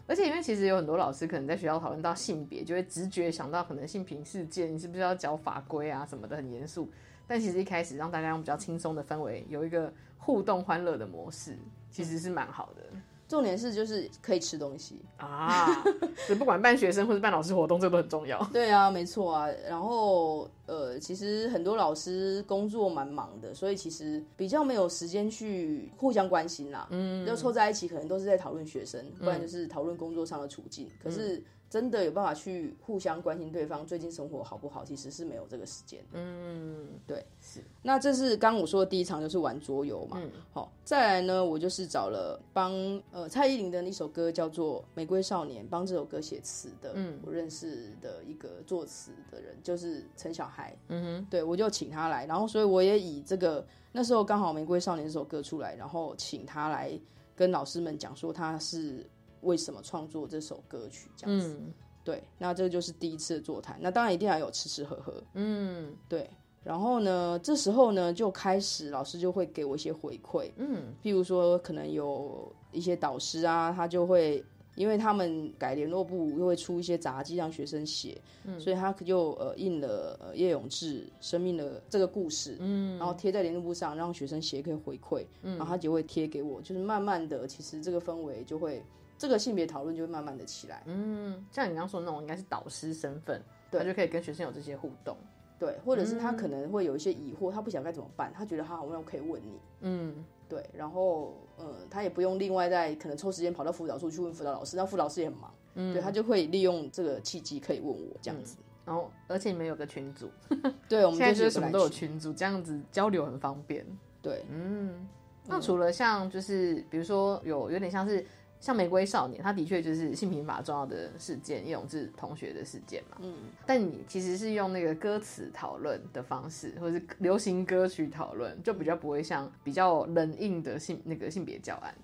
S1: 而且因为其实有很多老师可能在学校讨论到性别，就会直觉想到可能性平事件，你是不是要教法规啊什么的，很严肃。但其实一开始让大家用比较轻松的氛围，有一个互动欢乐的模式，其实是蛮好的
S3: 重点是就是可以吃东西。
S1: 啊。所以不管办学生或者办老师活动，这个都很重要。*laughs*
S3: 对啊，没错啊。然后呃，其实很多老师工作蛮忙的，所以其实比较没有时间去互相关心啦。嗯，就凑在一起，可能都是在讨论学生，不然就是讨论工作上的处境。可是真的有办法去互相关心对方最近生活好不好，其实是没有这个时间。
S1: 嗯，
S3: 对，
S1: 是。
S3: 那这是刚我说的第一场，就是玩桌游嘛。好，再来呢，我就是找了帮呃蔡依林的一首歌叫做《玫瑰少年》，帮这首歌写词的，
S1: 嗯
S3: 我认识的一个作词的人就是陈小孩，
S1: 嗯哼，
S3: 对我就请他来，然后所以我也以这个那时候刚好《玫瑰少年》这首歌出来，然后请他来跟老师们讲说他是为什么创作这首歌曲这样子。
S1: 嗯。
S3: 对，那这就是第一次的座谈，那当然一定要有吃吃喝喝，
S1: 嗯。
S3: 对。然后呢，这时候呢就开始老师就会给我一些回馈，
S1: 嗯。
S3: 譬如说可能有一些导师啊，他就会因为他们改联络部又会出一些杂技让学生写，
S1: 嗯。
S3: 所以他就呃印了呃叶永志生命的这个故事，
S1: 嗯。
S3: 然后贴在联络簿上，让学生写可以回馈，
S1: 嗯。
S3: 然后他就会贴给我，就是慢慢的，其实这个氛围就会这个性别讨论就会慢慢的起来，
S1: 嗯，像你刚刚说的那种，应该是导师身份，
S3: 对。
S1: 他就可以跟学生有这些互动。
S3: 对，或者是他可能会有一些疑惑，他不晓得该怎么办，他觉得他好像可以问你，
S1: 嗯，
S3: 对，然后呃，他也不用另外再可能抽时间跑到辅导处去问辅导老师，那辅导老师也很忙，
S1: 嗯。
S3: 对他就会利用这个契机可以问我这样子。
S1: 然后而且你们有个群组，*laughs*
S3: 对，我们
S1: 现在
S3: 就
S1: 就是是什么都有群。组，这样子交流很方便。
S3: 对，
S1: 嗯，那除了像就是比如说有有点像是像玫瑰少年，他的确就是性平法重要的事件，叶永志同学的事件嘛。
S3: 嗯，
S1: 但你其实是用那个歌词讨论的方式，或者是流行歌曲讨论，就比较不会像比较冷硬的性那个性别教案。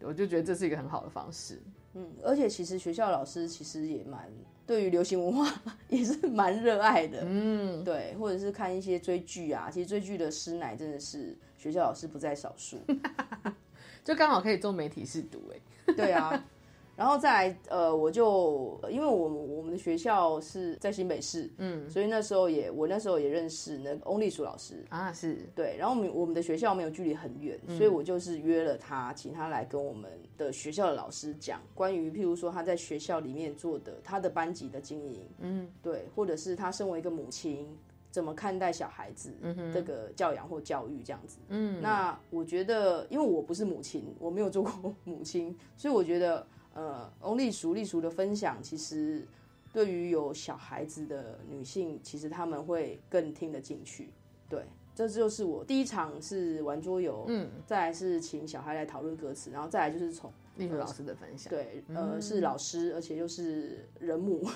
S1: 我就觉得这是一个很好的方式。
S3: 嗯，而且其实学校老师其实也蛮对于流行文化 *laughs* 也是蛮热爱的，
S1: 嗯，
S3: 对，或者是看一些追剧啊，其实追剧的师奶真的是学校老师不在少数，*laughs*
S1: 就刚好可以做媒体试读哎。*laughs*
S3: 对啊。然后再来，呃，我就因为我们我们的学校是在新北市，
S1: 嗯，
S3: 所以那时候也我那时候也认识那个翁立淑老师
S1: 啊，是
S3: 对。然后我们我们的学校没有距离很远，
S1: 嗯
S3: 所以我就是约了他，请他来跟我们的学校的老师讲关于譬如说他在学校里面做的他的班级的经营，
S1: 嗯，
S3: 对，或者是他身为一个母亲怎么看待小孩子这个教养或教育这样子。
S1: 嗯
S3: 那我觉得，因为我不是母亲，我没有做过 *laughs* 母亲，所以我觉得，呃，翁丽淑丽淑的分享，其实对于有小孩子的女性，其实他们会更听得进去。对，这就是我第一场是玩桌游，
S1: 嗯，
S3: 再来是请小孩来讨论歌词，然后再来就是从
S1: 丽淑老师的分享，
S3: 对，呃，
S1: 嗯
S3: 是老师，而且又是人母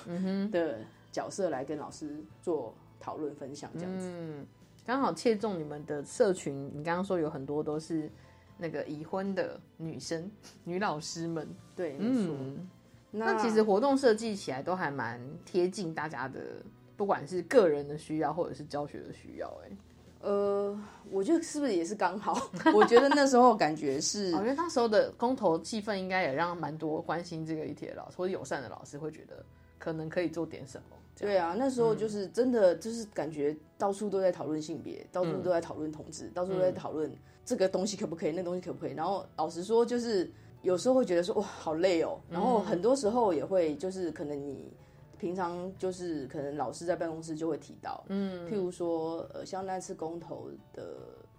S3: 的角色来跟老师做讨论分享这样子。
S1: 嗯，刚好切中你们的社群。你刚刚说有很多都是那个已婚的女生、*laughs* 女老师们，
S3: 对，没错。
S1: 嗯，那其实活动设计起来都还蛮贴近大家的，不管是个人的需要或者是教学的需要。哎，
S3: 呃，我觉得是不是也是刚好？*laughs* 我觉得那时候感觉是，*laughs*
S1: 我觉得那时候的公投气氛应该也让蛮多关心这个议题的老师或者友善的老师会觉得可能可以做点什么。
S3: 对啊，那时候就是真的就是感觉到处都在讨论性别，到处都在讨论同志，到处都在讨论这个东西可不可以，那东西可不可以。然后老实说，就是有时候会觉得说哇好累哦，然后很多时候也会就是可能你平常就是可能老师在办公室就会提到，嗯，譬如说呃像那次公投的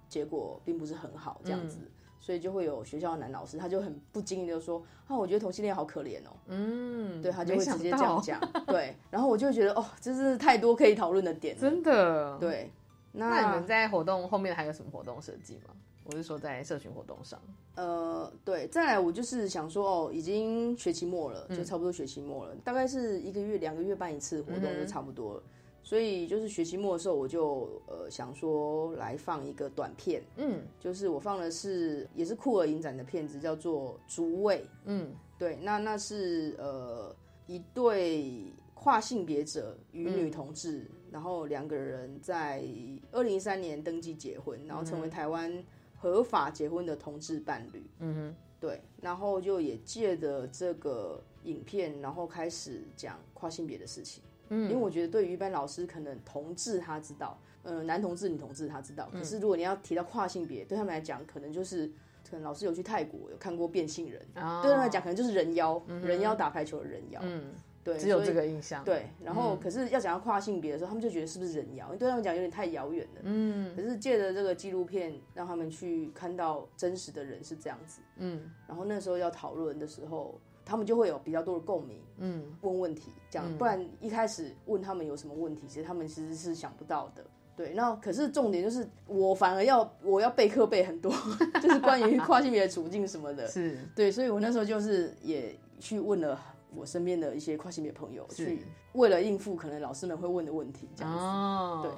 S3: 结果并不是很好这样子。所以就会有学校的男老师，他就很不经意的说：“啊，我觉得同性恋好可怜哦。”嗯，对他就会直接这样讲。对，然后我就觉得哦，这是太多可以讨论的点，
S1: 真的。
S3: 对，
S1: 那你们在活动后面还有什么活动设计吗？我是说在社群活动上。
S3: 呃，对，再来我就是想说哦，已经学期末了，就差不多学期末了，大概是一个月、两个月办一次活动就差不多了。所以就是学期末的时候，我就呃想说来放一个短片，嗯，就是我放的是也是酷儿影展的片子，叫做《竹味》，嗯，对，那那是呃一对跨性别者与女同志，然后两个人在二零一三年登记结婚，然后成为台湾合法结婚的同志伴侣，嗯哼，对，然后就也借着这个影片，然后开始讲跨性别的事情。嗯，因为我觉得对于一般老师，可能同志他知道，呃，男同志、女同志他知道。可是如果你要提到跨性别，对他们来讲，可能就是可能老师有去泰国有看过变性人，对他们来讲，可能就是人妖，人妖打排球的人妖。嗯，对，
S1: 只有这个印象。
S3: 对，然后可是要讲到跨性别的时候，他们就觉得是不是人妖？因为对他们讲有点太遥远了。嗯，可是借着这个纪录片，让他们去看到真实的人是这样子。嗯，然后那时候要讨论的时候。他们就会有比较多的共鸣，嗯，问问题这样，不然一开始问他们有什么问题，其实他们其实是想不到的。对，那可是重点就是我反而要我要备课备很多，*laughs* 就是关于跨性别的处境什么的。*laughs*
S1: 是
S3: 对，所以我那时候就是也去问了我身边的一些跨性别朋友，去为了应付可能老师们会问的问题这样子。哦，对，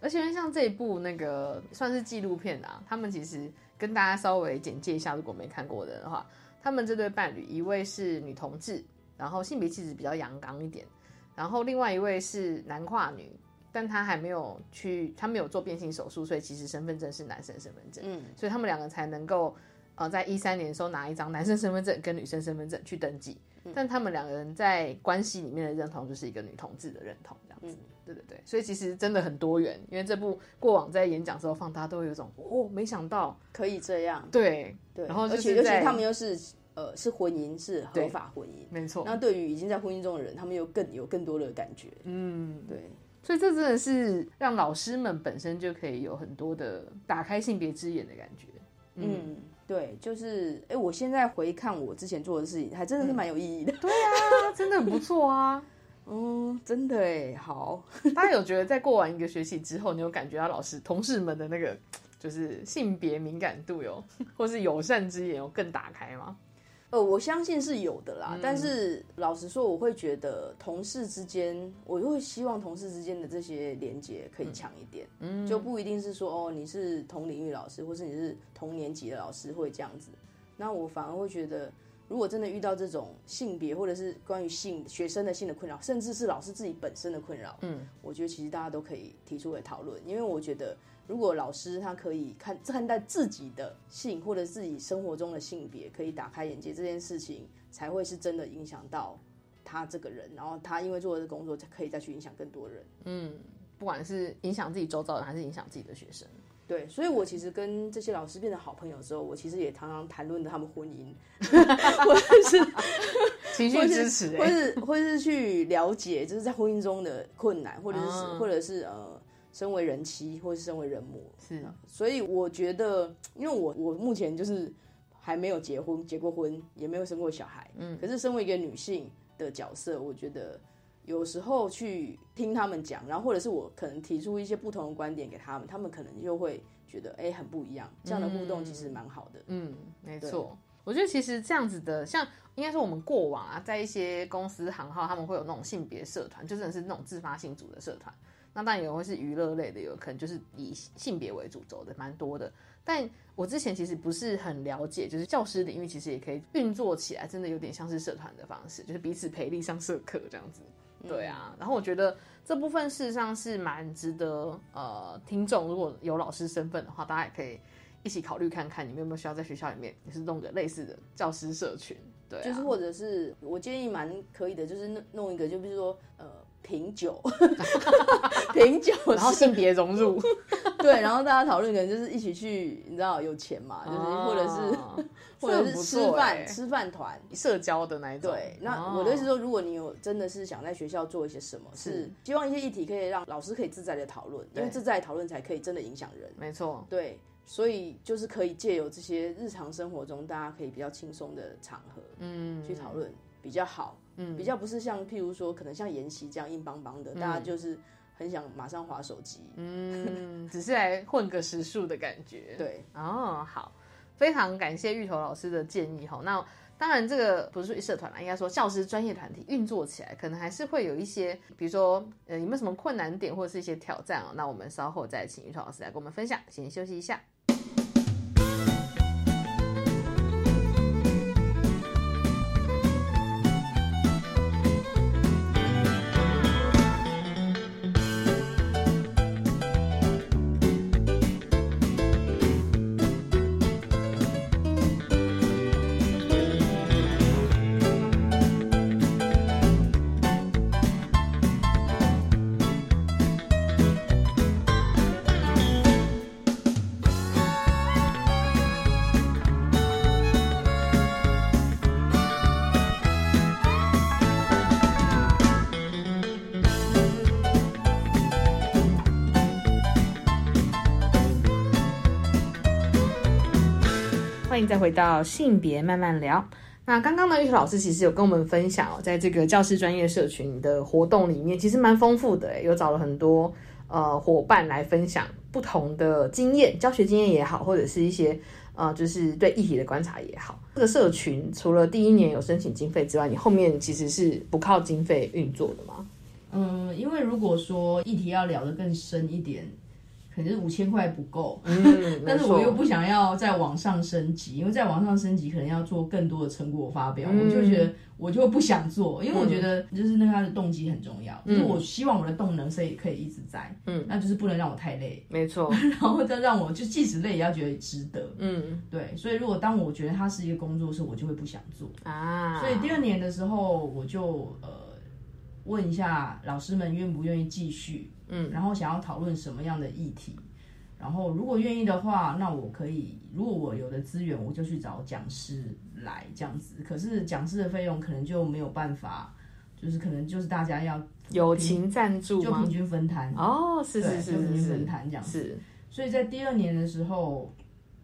S1: 而且像这一部那个算是纪录片啊，他们其实跟大家稍微简介一下，如果没看过的话。他们这对伴侣，一位是女同志，然后性别气质比较阳刚一点，然后另外一位是男跨女，但他还没有去，他没有做变性手术，所以其实身份证是男生身份证，嗯，所以他们两个才能够，呃，在一三年的时候拿一张男生身份证跟女生身份证去登记，但他们两个人在关系里面的认同就是一个女同志的认同，这样子，对对对，所以其实真的很多元，因为这部过往在演讲时候放，大家都会有种哦，没想到
S3: 可以这样，
S1: 对
S3: 对，
S1: 然后
S3: 而且尤其他们又是。呃，是婚姻，是合法婚姻，
S1: 没错。
S3: 那对于已经在婚姻中的人，他们又更有更多的感觉，嗯，对。
S1: 所以这真的是让老师们本身就可以有很多的打开性别之眼的感觉。
S3: 嗯，对，就是，哎，我现在回看我之前做的事情，还真的是蛮有意义的。
S1: 对啊，真的很不错啊。
S3: 嗯，真的哎，好。*laughs*
S1: 大家有觉得在过完一个学期之后，你有感觉到老师同事们的那个就是性别敏感度有，*laughs* 或是友善之眼有更打开吗？
S3: 呃，我相信是有的啦，但是老实说，我会觉得同事之间，我就会希望同事之间的这些连接可以强一点，嗯，就不一定是说哦，你是同领域老师，或是你是同年级的老师会这样子，那我反而会觉得，如果真的遇到这种性别或者是关于性学生的性的困扰，甚至是老师自己本身的困扰，嗯，我觉得其实大家都可以提出来讨论，因为我觉得。如果老师他可以看看待自己的性或者自己生活中的性别，可以打开眼界，这件事情才会是真的影响到他这个人，然后他因为做的工作，才可以再去影响更多人。
S1: 嗯，不管是影响自己周遭的，还是影响自己的学生。
S3: 对，所以我其实跟这些老师变成好朋友之后，我其实也常常谈论他们婚姻，*laughs* 或者是 *laughs*
S1: 情绪支持，
S3: 或是或是去了解，就是在婚姻中的困难，或者是或者是呃。身为人妻，或是身为人母，
S1: 是，
S3: 所以我觉得，因为我我目前就是还没有结婚，结过婚，也没有生过小孩，嗯，可是身为一个女性的角色，我觉得有时候去听他们讲，然后或者是我可能提出一些不同的观点给他们，他们可能就会觉得，哎，很不一样，这样的互动其实蛮好的，
S1: 嗯，没错，我觉得其实这样子的，像应该说我们过往啊，在一些公司行号，他们会有那种性别社团，就真的是那种自发性组的社团。那当然也会是娱乐类的，有可能就是以性别为主轴的，蛮多的。但我之前其实不是很了解，就是教师领域其实也可以运作起来，真的有点像是社团的方式，就是彼此培力上社课这样子。对啊，然后我觉得这部分事实上是蛮值得呃听众如果有老师身份的话，大家也可以一起考虑看看，你们有没有需要在学校里面也是弄个类似的教师社群。对，
S3: 就是或者是我建议蛮可以的，就是弄弄一个，就比如说呃品酒，*laughs* 品酒，
S1: 然后性别融入，*laughs*
S3: 对，然后大家讨论可能就是一起去，你知道有钱嘛，就是或者是或者是吃饭吃饭团。
S1: 社交的那一种。
S3: 对，那我的意思说，如果你有真的是想在学校做一些什么，是。希望一些议题可以让老师可以自在的讨论，因为自在讨论才可以真的影响人。
S1: 没错，
S3: 对。所以就是可以借由这些日常生活中，大家可以比较轻松的场合，嗯，去讨论比较好，嗯，比较不是像譬如说，可能像研习这样硬邦邦的，大家就是很想马上划手机，
S1: 嗯，只是来混个时数的感觉，
S3: 对，
S1: 哦，好，非常感谢芋头老师的建议哈。那当然，这个不是属于社团啦，应该说教师专业团体运作起来，可能还是会有一些，比如说，呃，有没有什么困难点或者是一些挑战啊？那我们稍后再请芋头老师来跟我们分享，先休息一下。再回到性别慢慢聊。那刚刚呢，玉头老师其实有跟我们分享哦，在这个教师专业社群的活动里面，其实蛮丰富的，有找了很多呃伙伴来分享不同的经验，教学经验也好，或者是一些呃就是对议题的观察也好。这个社群除了第一年有申请经费之外，你后面其实是不靠经费运作的吗？
S3: 嗯，因为如果说议题要聊得更深一点。可能是五千块不够，*laughs* 但是我又不想要再往上升级，因为再往上升级可能要做更多的成果发表，我就觉得我就不想做，因为我觉得就是那他的动机很重要，就是我希望我的动能所以可以一直在，嗯，那就是不能让我太累，
S1: 没错，*laughs*
S3: 然后再让我就即使累也要觉得值得，嗯，对，所以如果当我觉得它是一个工作室，我就会不想做。啊，所以第二年的时候我就呃问一下老师们愿不愿意继续。嗯，然后想要讨论什么样的议题，然后如果愿意的话，那我可以，如果我有的资源，我就去找讲师来这样子。可是讲师的费用可能就没有办法，就是可能就是大家要
S1: 友情赞助，
S3: 就平均分摊
S1: 哦，是是是，
S3: 平均分摊这样子。所以在第二年的时候，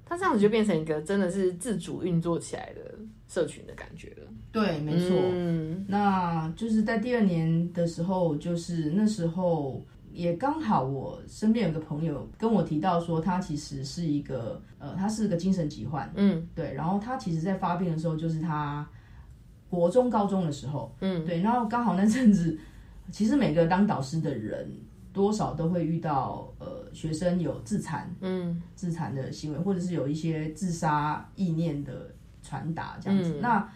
S1: 它这样子就变成一个真的是自主运作起来的社群的感觉了。
S3: 对，没错。嗯，那就是在第二年的时候，就是那时候。也刚好，我身边有个朋友跟我提到说，他其实是一个呃，他是个精神疾患，嗯，对。然后他其实，在发病的时候，就是他国中、高中的时候，嗯，对。然后刚好那阵子，*laughs* 其实每个当导师的人，多少都会遇到呃，学生有自残，嗯，自残的行为，或者是有一些自杀意念的传达这样子。那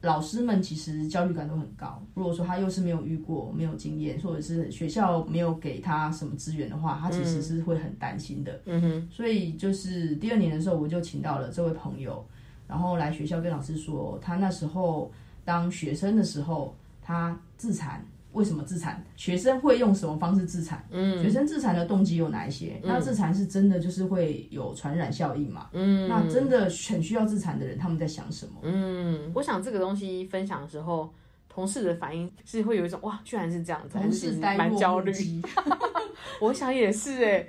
S3: 老师们其实焦虑感都很高。如果说他又是没有遇过、没有经验，或者是学校没有给他什么资源的话，他其实是会很担心的。嗯哼。所以就是第二年的时候，我就请到了这位朋友，然后来学校跟老师说，他那时候当学生的时候，他自残。为什么自残？学生会用什么方式自残？嗯，学生自残的动机有哪一些？那自残是真的就是会有传染效应嘛？嗯，那真的很需要自残的人，他们在想什么？
S1: 嗯，我想这个东西分享的时候，同事的反应是会有一种哇，居然是这样子，
S3: 同事
S1: 蛮焦虑。*laughs* 我想也是哎，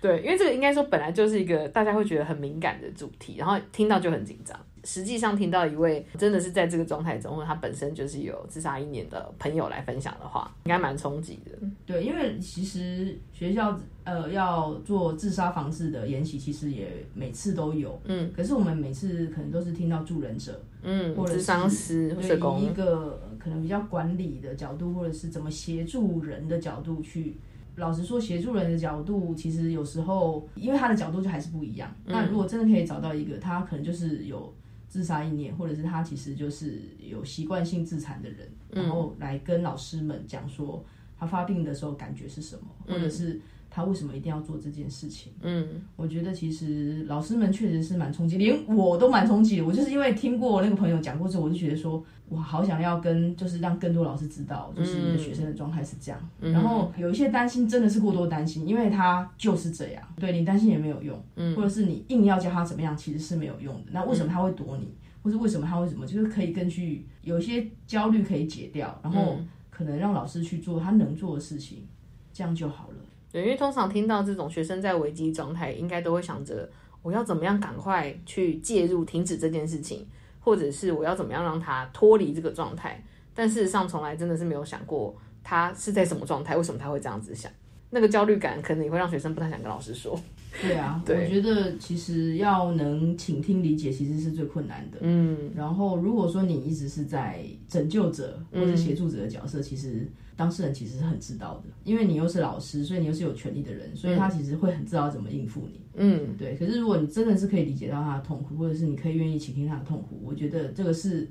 S1: 对，因为这个应该说本来就是一个大家会觉得很敏感的主题，然后听到就很紧张。实际上听到一位真的是在这个状态中，或他本身就是有自杀一年的朋友来分享的话，应该蛮冲击的。
S3: 对，因为其实学校呃要做自杀防治的研习，其实也每次都有。嗯，可是我们每次可能都是听到助人者，嗯，或者是
S1: 商师、社工
S3: 一个可能比较管理的角度，或者是怎么协助人的角度去老实说，协助人的角度，其实有时候因为他的角度就还是不一样。那如果真的可以找到一个他可能就是有自杀意念，或者是他其实就是有习惯性自残的人，然后来跟老师们讲说他发病的时候感觉是什么，或者是。他为什么一定要做这件事情？嗯，我觉得其实老师们确实是蛮冲击，连我都蛮冲击的。我就是因为听过那个朋友讲过之后，我就觉得说，哇，好想要跟就是让更多老师知道，就是你的学生的状态是这样。然后有一些担心真的是过多担心，因为他就是这样，对你担心也没有用，嗯，或者是你硬要教他怎么样，其实是没有用的。那为什么他会躲你，或者为什么他会什么，就是可以根据有一些焦虑可以解掉，然后可能让老师去做他能做的事情，这样就好了。
S1: 对，因为通常听到这种学生在危机状态，应该都会想着我要怎么样赶快去介入停止这件事情，或者是我要怎么样让他脱离这个状态。但事实上，从来真的是没有想过他是在什么状态，为什么他会这样子想。那个焦虑感可能也会让学生不太想跟老师说。
S3: 对啊，*laughs* 我觉得其实要能倾听理解，其实是最困难的。嗯，然后如果说你一直是在拯救者或者协助者的角色，其实。当事人其实是很知道的，因为你又是老师，所以你又是有权利的人，所以他其实会很知道怎么应付你。嗯，对。可是如果你真的是可以理解到他的痛苦，或者是你可以愿意倾听他的痛苦，我觉得这个是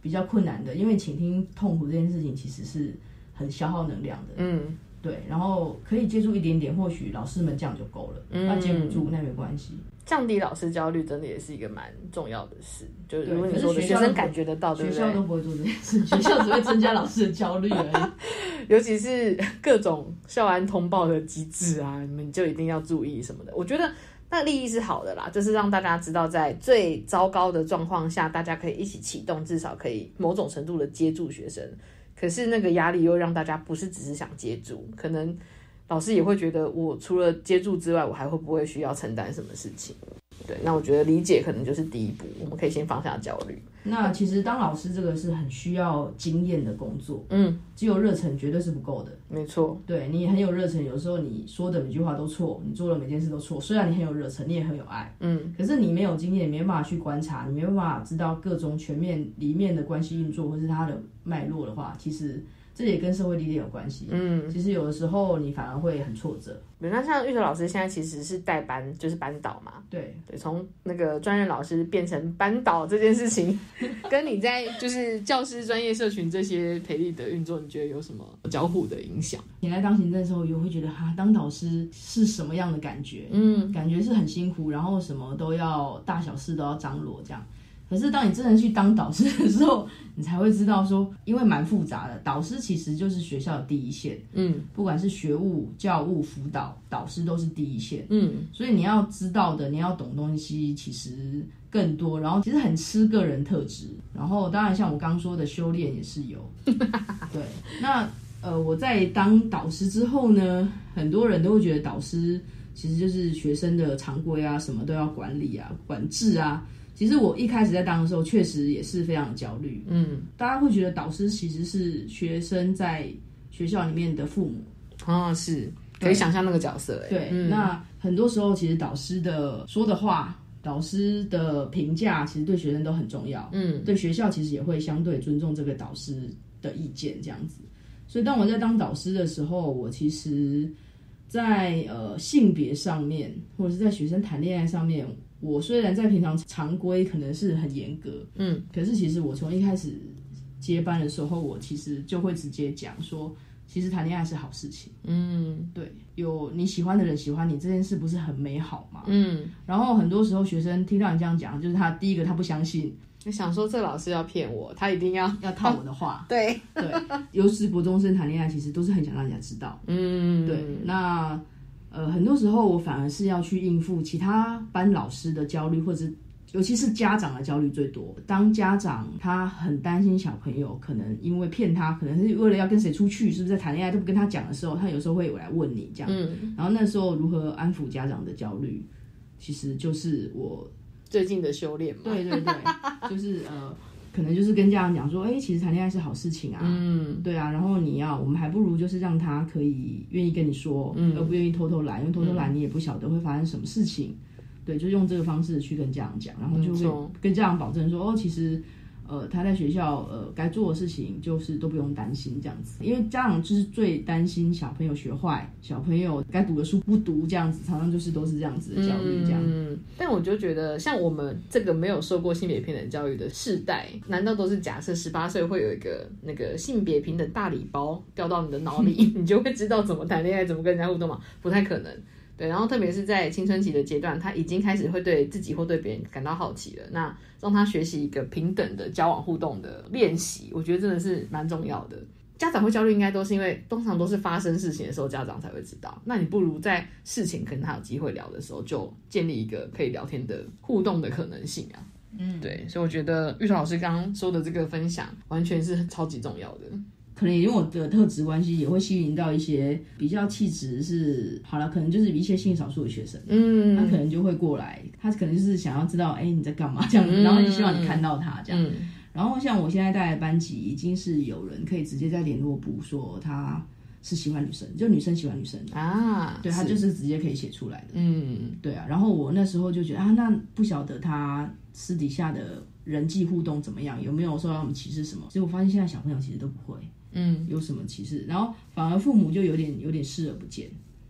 S3: 比较困难的，因为倾听痛苦这件事情其实是很消耗能量的。嗯。对，然后可以接触一点点，或许老师们这样就够了。那接不住那没关系。
S1: 降低老师焦虑真的也是一个蛮重要的事。就是如果你说的学生感觉得到，
S3: 学校都不会做这件事，*laughs* 学校只会增加老师的焦虑而已。*laughs*
S1: 尤其是各种校安通报的机制啊，你们就一定要注意什么的。我觉得那利益是好的啦，就是让大家知道，在最糟糕的状况下，大家可以一起启动，至少可以某种程度的接住学生。可是那个压力又让大家不是只是想接住，可能老师也会觉得，我除了接住之外，我还会不会需要承担什么事情？对，那我觉得理解可能就是第一步，我们可以先放下焦虑。
S3: 那其实当老师这个是很需要经验的工作，嗯，只有热忱绝对是不够的。
S1: 没错，
S3: 对你很有热忱，有时候你说的每句话都错，你做的每件事都错。虽然你很有热忱，你也很有爱，嗯，可是你没有经验，没办法去观察，你没办法知道各种全面里面的关系运作，或是它的脉络的话，其实。这也跟社会历练有关系。嗯，其实有的时候你反而会很挫折。
S1: 比方像玉哲老师现在其实是代班，就是班导嘛。
S3: 对
S1: 对，从那个专任老师变成班导这件事情，跟你在就是教师专业社群这些培力的运作，你觉得有什么交互的影响？
S3: 你来当行政的时候，也会觉得哈，当导师是什么样的感觉？嗯，感觉是很辛苦，然后什么都要大小事都要张罗这样。可是当你真的去当导师 *laughs* 的时候，你才会知道说，因为蛮复杂的，导师其实就是学校的第一线，嗯，不管是学务、教务、辅导，导师都是第一线，嗯，所以你要知道的，你要懂东西，其实更多，然后其实很吃个人特质，然后当然像我刚说的修炼也是有，*laughs* 对，那呃我在当导师之后呢，很多人都会觉得导师其实就是学生的常规啊，什么都要管理啊、管制啊。其实我一开始在当的时候，确实也是非常焦虑。嗯，大家会觉得导师其实是学生在学校里面的父母
S1: 啊，是可以想象那个角色。
S3: 对，那很多时候其实导师的说的话、导师的评价，其实对学生都很重要。嗯，对学校其实也会相对尊重这个导师的意见，这样子。所以当我在当导师的时候，我其实，在呃性别上面，或者是在学生谈恋爱上面。我虽然在平常常规可能是很严格，嗯，可是其实我从一开始接班的时候，我其实就会直接讲说，其实谈恋爱是好事情，嗯，对，有你喜欢的人喜欢你这件事不是很美好吗？嗯，然后很多时候学生听到你这样讲，就是他第一个他不相信，
S1: 就想说这老师要骗我，他一定要
S3: 要套我的话，*laughs*
S1: 对
S3: 对，尤其是国中生谈恋爱，其实都是很想让人家知道，嗯，对，那。呃，很多时候我反而是要去应付其他班老师的焦虑，或者尤其是家长的焦虑最多。当家长他很担心小朋友可能因为骗他，可能是为了要跟谁出去，是不是在谈恋爱都不跟他讲的时候，他有时候会来问你这样。嗯。然后那时候如何安抚家长的焦虑，其实就是我
S1: 最近的修炼嘛。
S3: 对对对，就是呃。可能就是跟家长讲说，哎，其实谈恋爱是好事情啊，嗯，对啊，然后你要，我们还不如就是让他可以愿意跟你说，嗯，而不愿意偷偷来，因为偷偷来你也不晓得会发生什么事情，对，就用这个方式去跟家长讲，然后就会跟家长保证说，哦，其实，呃，他在学校呃该做的事情就是都不用担心这样子，因为家长就是最担心小朋友学坏，小朋友该读的书不读这样子，常常就是都是这样子的教育这样。
S1: 嗯，但我就觉得像我们这个没有受过性别平等教育的世代，难道都是假设十八岁会有一个那个性别平等大礼包掉到你的脑里，*laughs* 你就会知道怎么谈恋爱，怎么跟人家互动吗？不太可能。对，然后特别是在青春期的阶段，他已经开始会对自己或对别人感到好奇了。那让他学习一个平等的交往互动的练习，我觉得真的是蛮重要的。家长会焦虑，应该都是因为通常都是发生事情的时候，家长才会知道。那你不如在事情可能他有机会聊的时候，就建立一个可以聊天的互动的可能性啊。嗯，对，所以我觉得玉彤老师刚刚说的这个分享，完全是超级重要的。
S3: 可能也因为我的特质关系，也会吸引到一些比较气质是好了，可能就是一些性少数的学生，嗯，他可能就会过来，他可能就是想要知道，哎，你在干嘛这样子，然后就希望你看到他这样。然后像我现在带的班级，已经是有人可以直接在联络部说他是喜欢女生，就女生喜欢女生啊，对他就是直接可以写出来的，嗯，对啊。然后我那时候就觉得啊，那不晓得他私底下的人际互动怎么样，有没有受到我们歧视什么？所以我发现现在小朋友其实都不会。嗯，有什么歧视？然后反而父母就有点有点视而不见。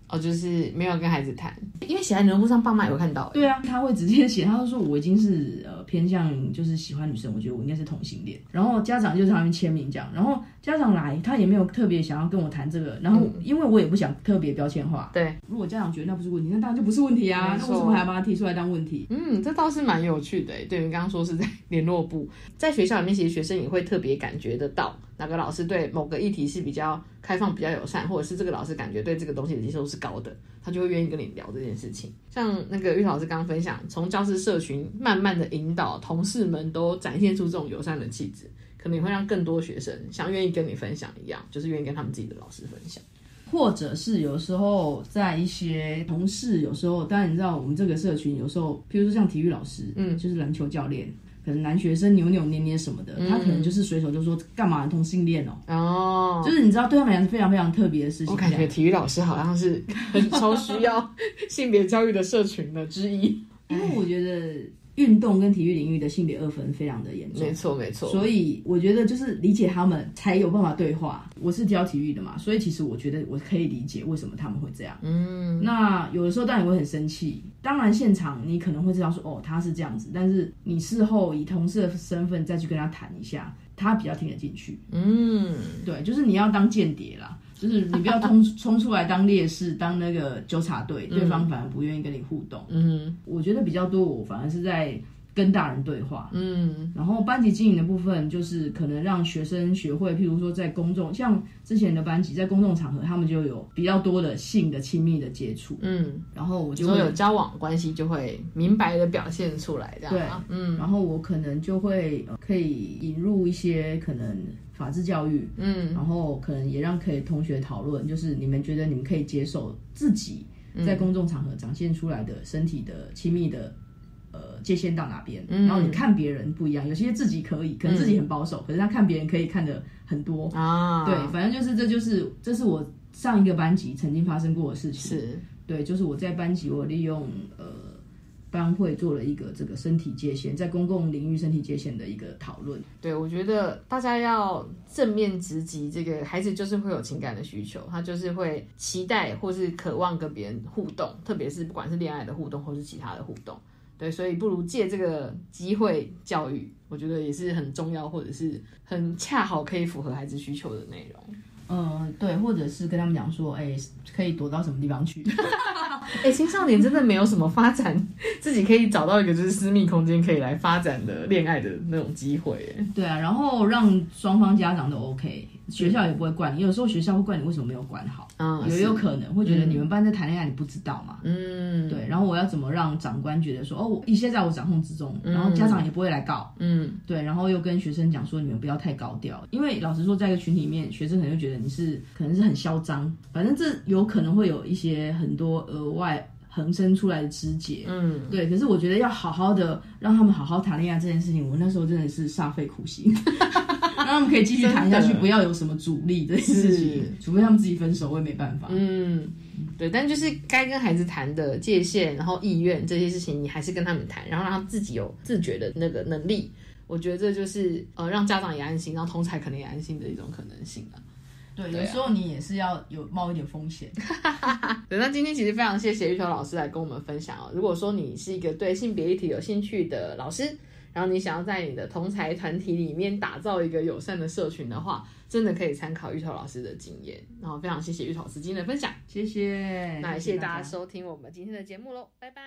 S1: 哦，就是没有跟孩子谈，因为写在人物上，爸妈有看到。
S3: 对啊，他会直接写，他就说我已经是呃偏向就是喜欢女生，我觉得我应该是同性恋。然后家长就在那边签名这样，然后家长来，他也没有特别想要跟我谈这个。然后因为我也不想特别标签化。
S1: 对，
S3: 如果家长觉得那不是问题，那当然就不是问题啊。那为什么还要把它提出来当问题？
S1: 嗯，这倒是蛮有趣的。对，你刚刚说是在联络部，在学校里面，其实学生也会特别感觉得到哪个老师对某个议题是比较开放、比较友善，或者是这个老师感觉对这个东西的接受是高的，他就会愿意跟你聊这件事情。像那个玉老师刚刚分享，从教师社群慢慢的引导同事们都展现出这种友善的气质，可能会让更多学生像愿意跟你分享一样，就是愿意跟他们自己的老师分享。
S3: 或者是有时候在一些同事，有时候当然你知道我们这个社群，有时候譬如说像体育老师，嗯，就是篮球教练。可能男学生扭扭捏捏什么的，他可能就是随手就说干嘛同性恋哦，哦，就是你知道对他们来讲非常非常特别的事情。
S1: 我感觉体育老师好像是很超需要性别教育的社群的之一，
S3: 因为我觉得。运动跟体育领域的性别二分非常的严重，
S1: 没错没错。
S3: 所以我觉得就是理解他们才有办法对话。我是教体育的嘛，所以其实我觉得我可以理解为什么他们会这样。嗯，那有的时候当然会很生气。当然现场你可能会知道说哦他是这样子，但是你事后以同事的身份再去跟他谈一下，他比较听得进去。嗯，对，就是你要当间谍啦。就是你不要冲 *laughs* 冲出来当烈士，当那个纠察队，对方反而不愿意跟你互动。嗯，我觉得比较多，我反而是在跟大人对话。嗯，然后班级经营的部分，就是可能让学生学会，譬如说在公众，像之前的班级在公众场合，他们就有比较多的性的亲密的接触。嗯，然后我就会
S1: 有交往关系，就会明白的表现出来，这样。
S3: 对，嗯，然后我可能就会可以引入一些可能。法治教育，嗯，然后可能也让可以同学讨论，就是你们觉得你们可以接受自己在公众场合展现出来的身体的亲密的呃界限到哪边？然后你看别人不一样，有些自己可以，可能自己很保守，可是他看别人可以看的很多啊。对，反正就是这就是这是我上一个班级曾经发生过的事情。
S1: 是，
S3: 对，就是我在班级我利用呃。班会做了一个这个身体界限，在公共领域身体界限的一个讨论。
S1: 对，我觉得大家要正面直击这个孩子，就是会有情感的需求，他就是会期待或是渴望跟别人互动，特别是不管是恋爱的互动或是其他的互动。对，所以不如借这个机会教育，我觉得也是很重要，或者是很恰好可以符合孩子需求的内容。
S3: 嗯，对，或者是跟他们讲说，哎，可以躲到什么地方去？*laughs*
S1: 哎，青少年真的没有什么发展，自己可以找到一个就是私密空间可以来发展的恋爱的那种机会。
S3: 对啊，然后让双方家长都 OK。学校也不会怪你，有时候学校会怪你为什么没有管好，也有可能会觉得你们班在谈恋爱，你不知道嘛？嗯，对。然后我要怎么让长官觉得说，哦，一切在我掌控之中，然后家长也不会来告，嗯，对。然后又跟学生讲说，你们不要太高调，因为老实说，在一个群体里面，学生可能就觉得你是可能是很嚣张，反正这有可能会有一些很多额外横生出来的枝节，嗯，对。可是我觉得要好好的让他们好好谈恋爱这件事情，我那时候真的是煞费苦心。*laughs* 让他们可以继续谈下去，不要有什么阻力这件事情，除非他们自己分手，我也没办法。
S1: 嗯，对，但就是该跟孩子谈的界限，然后意愿这些事情，你还是跟他们谈，然后让他自己有自觉的那个能力。我觉得这就是呃让家长也安心，让同才可能也安心的一种可能性啊。
S13: 对，有时候你也是要有冒一点风险。*laughs*
S1: 对，那今天其实非常谢谢玉秋老师来跟我们分享哦。如果说你是一个对性别议题有兴趣的老师，然后你想要在你的同才团体里面打造一个友善的社群的话，真的可以参考芋头老师的经验。然后非常谢谢芋头老师今天的分享，
S13: 谢谢，
S1: 那也谢谢大家
S13: 家
S1: 收听我们今天的节目喽，拜拜。